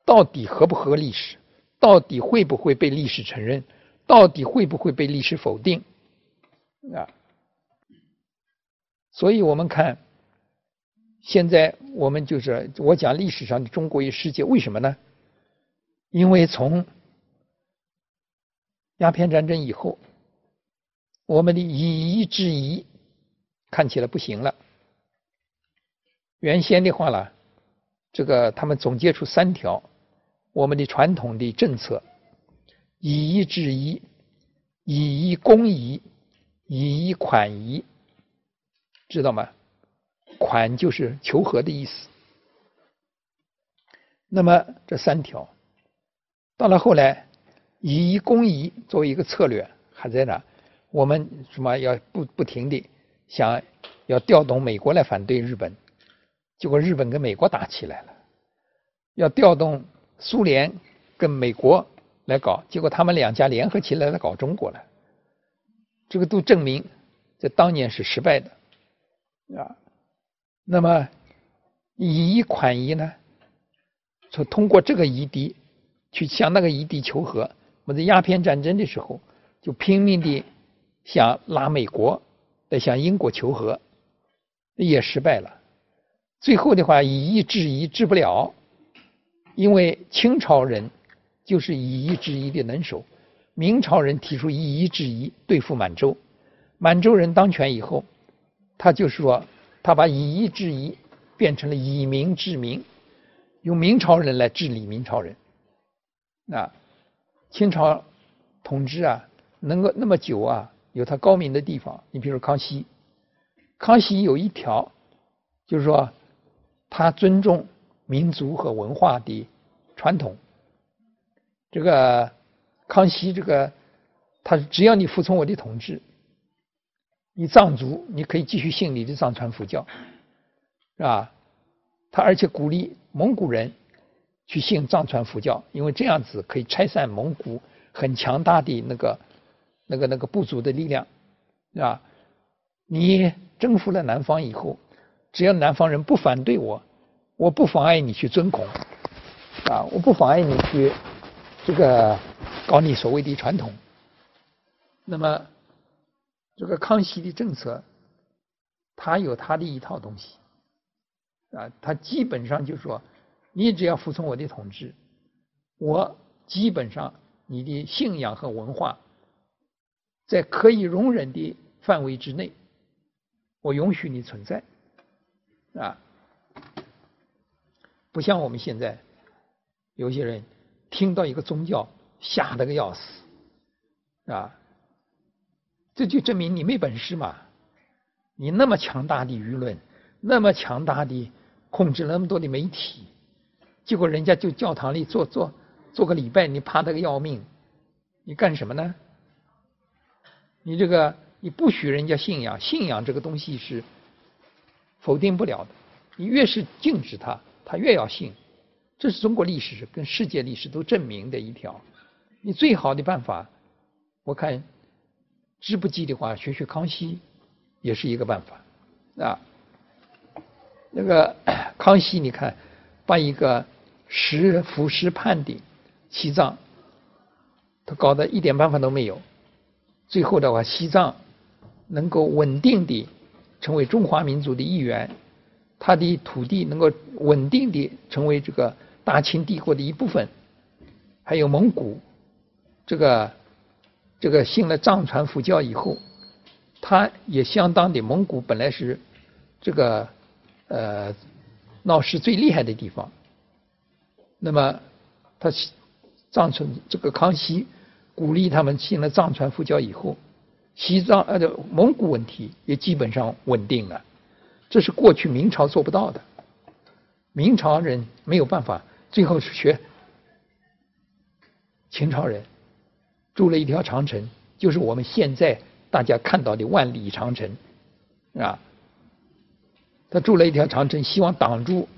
到底合不合历史？到底会不会被历史承认？到底会不会被历史否定？啊！所以我们看，现在我们就是我讲历史上的中国与世界，为什么呢？因为从鸦片战争以后，我们的以夷制夷看起来不行了。原先的话呢，这个他们总结出三条。我们的传统的政策，以夷制夷，以夷攻夷，以夷款夷，知道吗？款就是求和的意思。那么这三条，到了后来，以夷攻夷作为一个策略还在那，我们什么要不不停的想要调动美国来反对日本，结果日本跟美国打起来了，要调动。苏联跟美国来搞，结果他们两家联合起来来搞中国了。这个都证明在当年是失败的啊。那么以夷款夷呢？说通过这个夷狄去向那个夷狄求和。我们在鸦片战争的时候就拼命的想拉美国来向英国求和，也失败了。最后的话以夷制夷治不了。因为清朝人就是以夷制夷的能手，明朝人提出以夷制夷对付满洲，满洲人当权以后，他就说他把以夷制夷变成了以民治民，用明朝人来治理明朝人。那，清朝统治啊，能够那么久啊，有他高明的地方。你比如康熙，康熙有一条，就是说他尊重。民族和文化的传统，这个康熙，这个他只要你服从我的统治，你藏族你可以继续信你的藏传佛教，是吧？他而且鼓励蒙古人去信藏传佛教，因为这样子可以拆散蒙古很强大的那个那个那个部族的力量，啊？你征服了南方以后，只要南方人不反对我。我不妨碍你去尊孔啊，我不妨碍你去这个搞你所谓的传统。那么这个康熙的政策，他有他的一套东西啊，他基本上就说，你只要服从我的统治，我基本上你的信仰和文化在可以容忍的范围之内，我允许你存在啊。不像我们现在，有些人听到一个宗教吓得个要死，啊，这就证明你没本事嘛！你那么强大的舆论，那么强大的控制那么多的媒体，结果人家就教堂里做做做个礼拜，你怕得个要命，你干什么呢？你这个你不许人家信仰，信仰这个东西是否定不了的，你越是禁止他。他越要信，这是中国历史跟世界历史都证明的一条。你最好的办法，我看知不记的话，学学康熙也是一个办法啊。那个 康熙，你看，把一个十服十叛的西藏，他搞得一点办法都没有。最后的话，西藏能够稳定的成为中华民族的一员，他的土地能够稳定的成为这个大清帝国的一部分，还有蒙古，这个这个信了藏传佛教以后，他也相当的蒙古本来是这个呃闹事最厉害的地方，那么他藏传这个康熙。鼓励他们信了藏传佛教以后，西藏呃蒙古问题也基本上稳定了，这是过去明朝做不到的。明朝人没有办法，最后是学秦朝人筑了一条长城，就是我们现在大家看到的万里长城啊。他筑了一条长城，希望挡住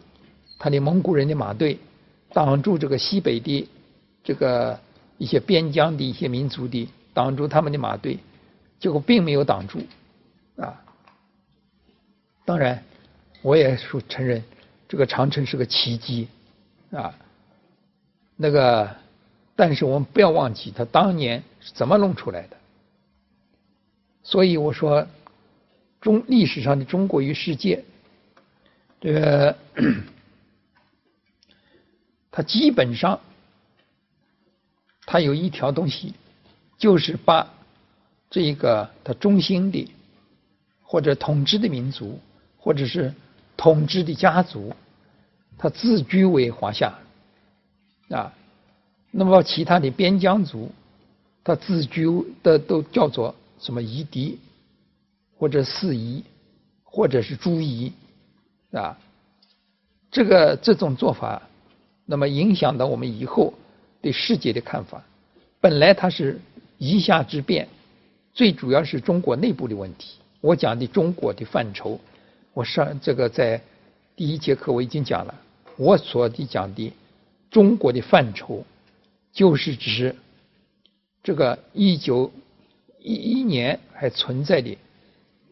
他的蒙古人的马队，挡住这个西北的这个。一些边疆的一些民族的挡住他们的马队，结果并没有挡住啊。当然，我也说承认这个长城是个奇迹啊。那个，但是我们不要忘记他当年是怎么弄出来的。所以我说，中历史上的中国与世界，这个 它基本上。它有一条东西，就是把这一个它中心的或者统治的民族，或者是统治的家族，它自居为华夏啊。那么其他的边疆族，它自居的都叫做什么夷狄，或者四夷，或者是诸夷啊。这个这种做法，那么影响到我们以后。对世界的看法，本来它是夷夏之变，最主要是中国内部的问题。我讲的中国的范畴，我上这个在第一节课我已经讲了。我所的讲的中国的范畴，就是指这个一九一一年还存在的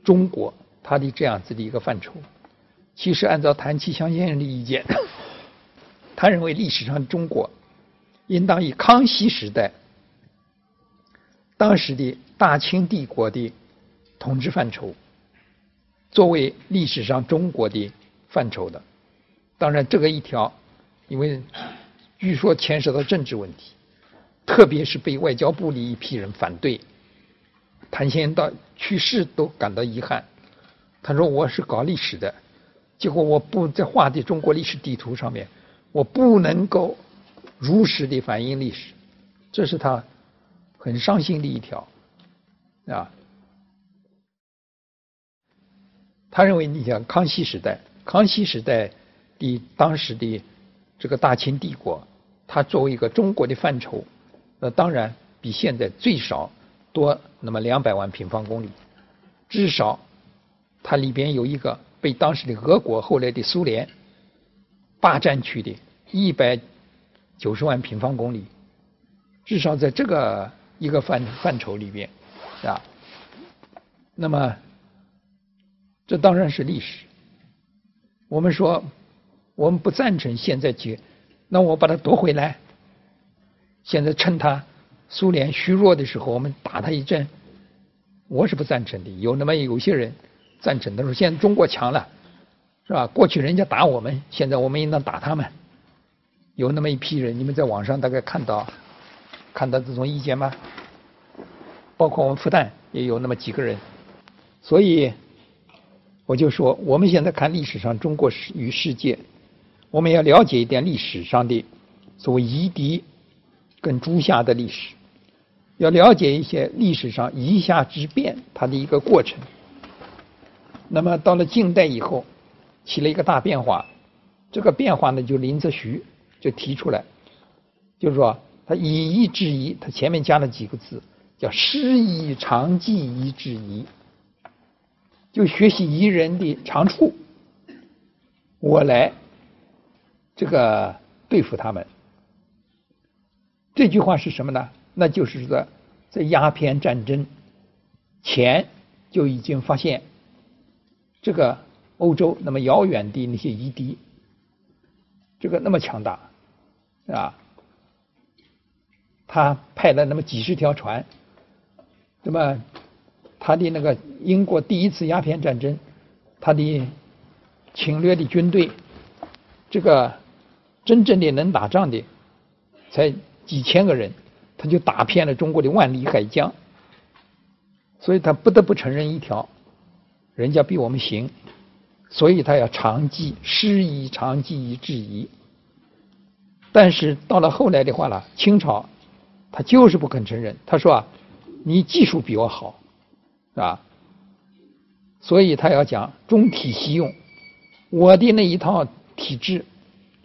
中国，它的这样子的一个范畴。其实按照谭其祥先生的意见，他认为历史上中国。应当以康熙时代当时的大清帝国的统治范畴作为历史上中国的范畴的。当然，这个一条，因为据说牵涉到政治问题，特别是被外交部的一批人反对。谭先生到去世都感到遗憾。他说：“我是搞历史的，结果我不在画的中国历史地图上面，我不能够。”如实的反映历史，这是他很伤心的一条啊。他认为，你像康熙时代，康熙时代的当时的这个大清帝国，它作为一个中国的范畴，那当然比现在最少多那么两百万平方公里，至少它里边有一个被当时的俄国后来的苏联霸占去的一百。九十万平方公里，至少在这个一个范范畴里边，啊，那么这当然是历史。我们说，我们不赞成现在接，那我把它夺回来。现在趁他苏联虚弱的时候，我们打他一阵，我是不赞成的。有那么有些人赞成，他说现在中国强了，是吧？过去人家打我们，现在我们应当打他们。有那么一批人，你们在网上大概看到看到这种意见吗？包括我们复旦也有那么几个人，所以我就说，我们现在看历史上中国与世界，我们要了解一点历史上的所谓夷狄跟诸夏的历史，要了解一些历史上夷夏之变它的一个过程。那么到了近代以后，起了一个大变化，这个变化呢，就林则徐。就提出来，就是说他以夷制夷，他前面加了几个字，叫师夷长技以制夷，就学习夷人的长处，我来这个对付他们。这句话是什么呢？那就是说，在鸦片战争前就已经发现这个欧洲那么遥远的那些夷狄，这个那么强大，啊，他派了那么几十条船，那么他的那个英国第一次鸦片战争，他的侵略的军队，这个真正的能打仗的才几千个人，他就打遍了中国的万里海疆。所以他不得不承认一条，人家比我们行，所以他要长计，师夷长计以制夷。但是到了后来的话呢，清朝他就是不肯承认，他说啊，你技术比我好，啊，所以他要讲中体西用，我的那一套体制，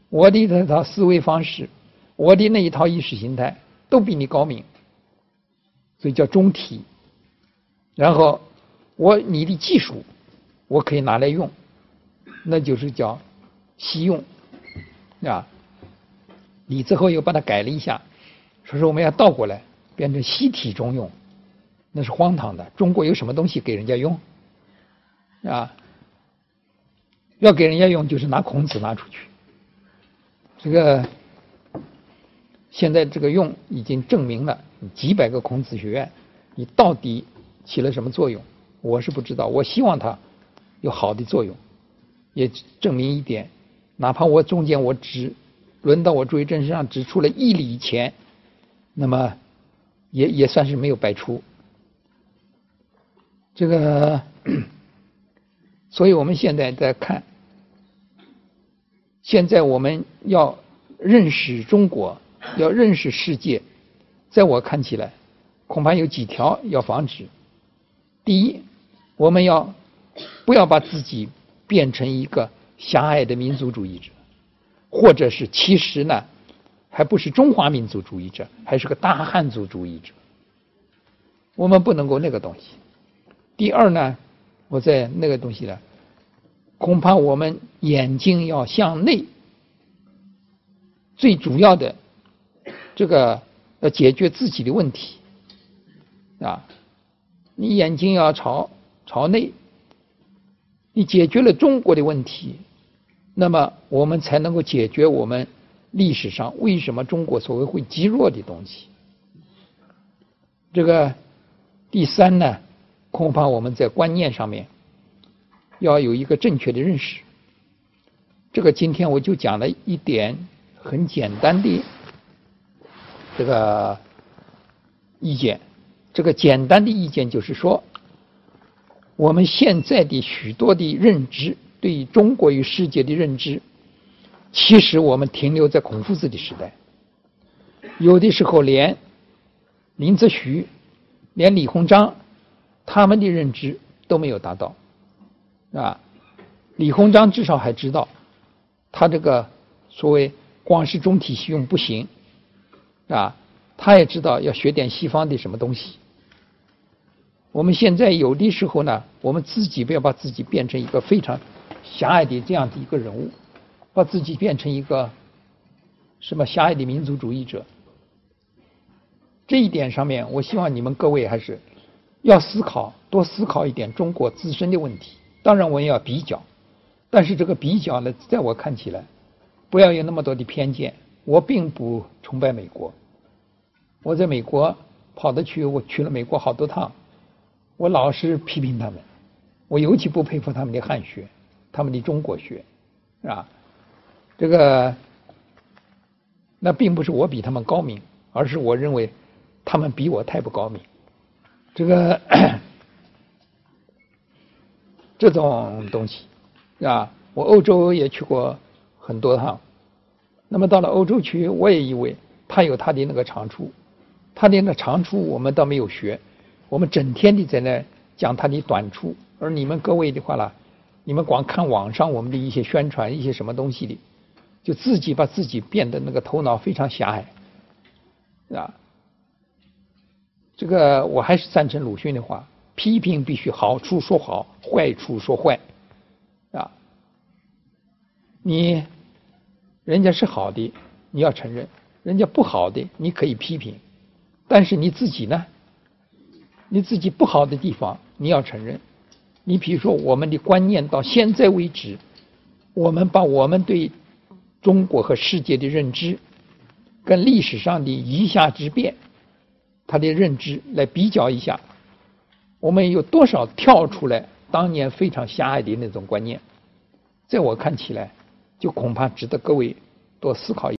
我的那套思维方式，我的那一套意识形态都比你高明，所以叫中体。然后我你的技术我可以拿来用，那就是叫西用啊。李之后又把它改了一下，说是我们要倒过来变成西体中用，那是荒唐的。中国有什么东西给人家用啊？要给人家用就是拿孔子拿出去。这个现在这个用已经证明了几百个孔子学院，你到底。起了什么作用？我是不知道。我希望它有好的作用，也证明一点，哪怕我中间我只轮到我朱一正身上只出了一厘钱，那么也也算是没有白出。这个，所以我们现在在看，现在我们要认识中国，要认识世界，在我看起来，恐怕有几条要防止。第一，我们要不要把自己变成一个狭隘的民族主义者，或者是其实呢，还不是中华民族主义者，还是个大汉族主义者。我们不能够那个东西。第二呢，我在那个东西呢，恐怕我们眼睛要向内，最主要的这个要解决自己的问题啊。你眼睛要朝朝内，你解决了中国的问题，那么我们才能够解决我们历史上为什么中国所谓会积弱的东西。这个第三呢，恐怕我们在观念上面要有一个正确的认识。这个今天我就讲了一点很简单的这个意见。这个简单的意见就是说，我们现在的许多的认知，对于中国与世界的认知，其实我们停留在孔夫子的时代。有的时候连林则徐、连李鸿章他们的认知都没有达到，啊，李鸿章至少还知道，他这个所谓光是中体西用不行，啊，他也知道要学点西方的什么东西。我们现在有的时候呢，我们自己不要把自己变成一个非常狭隘的这样的一个人物，把自己变成一个什么狭隘的民族主义者。这一点上面，我希望你们各位还是要思考，多思考一点中国自身的问题。当然，我也要比较，但是这个比较呢，在我看起来，不要有那么多的偏见。我并不崇拜美国，我在美国跑得去，我去了美国好多趟。我老是批评他们，我尤其不佩服他们的汉学，他们的中国学，是吧？这个那并不是我比他们高明，而是我认为他们比我太不高明。这个这种东西，啊，我欧洲也去过很多趟，那么到了欧洲去，我也以为他有他的那个长处，他的那长处我们倒没有学。我们整天的在那讲他的短处，而你们各位的话呢，你们光看网上我们的一些宣传，一些什么东西的，就自己把自己变得那个头脑非常狭隘，啊，这个我还是赞成鲁迅的话，批评必须好处说好，坏处说坏，啊，你人家是好的，你要承认；人家不好的，你可以批评，但是你自己呢？你自己不好的地方你要承认。你比如说，我们的观念到现在为止，我们把我们对中国和世界的认知，跟历史上的以下之变，他的认知来比较一下，我们有多少跳出来当年非常狭隘的那种观念？在我看起来，就恐怕值得各位多思考一。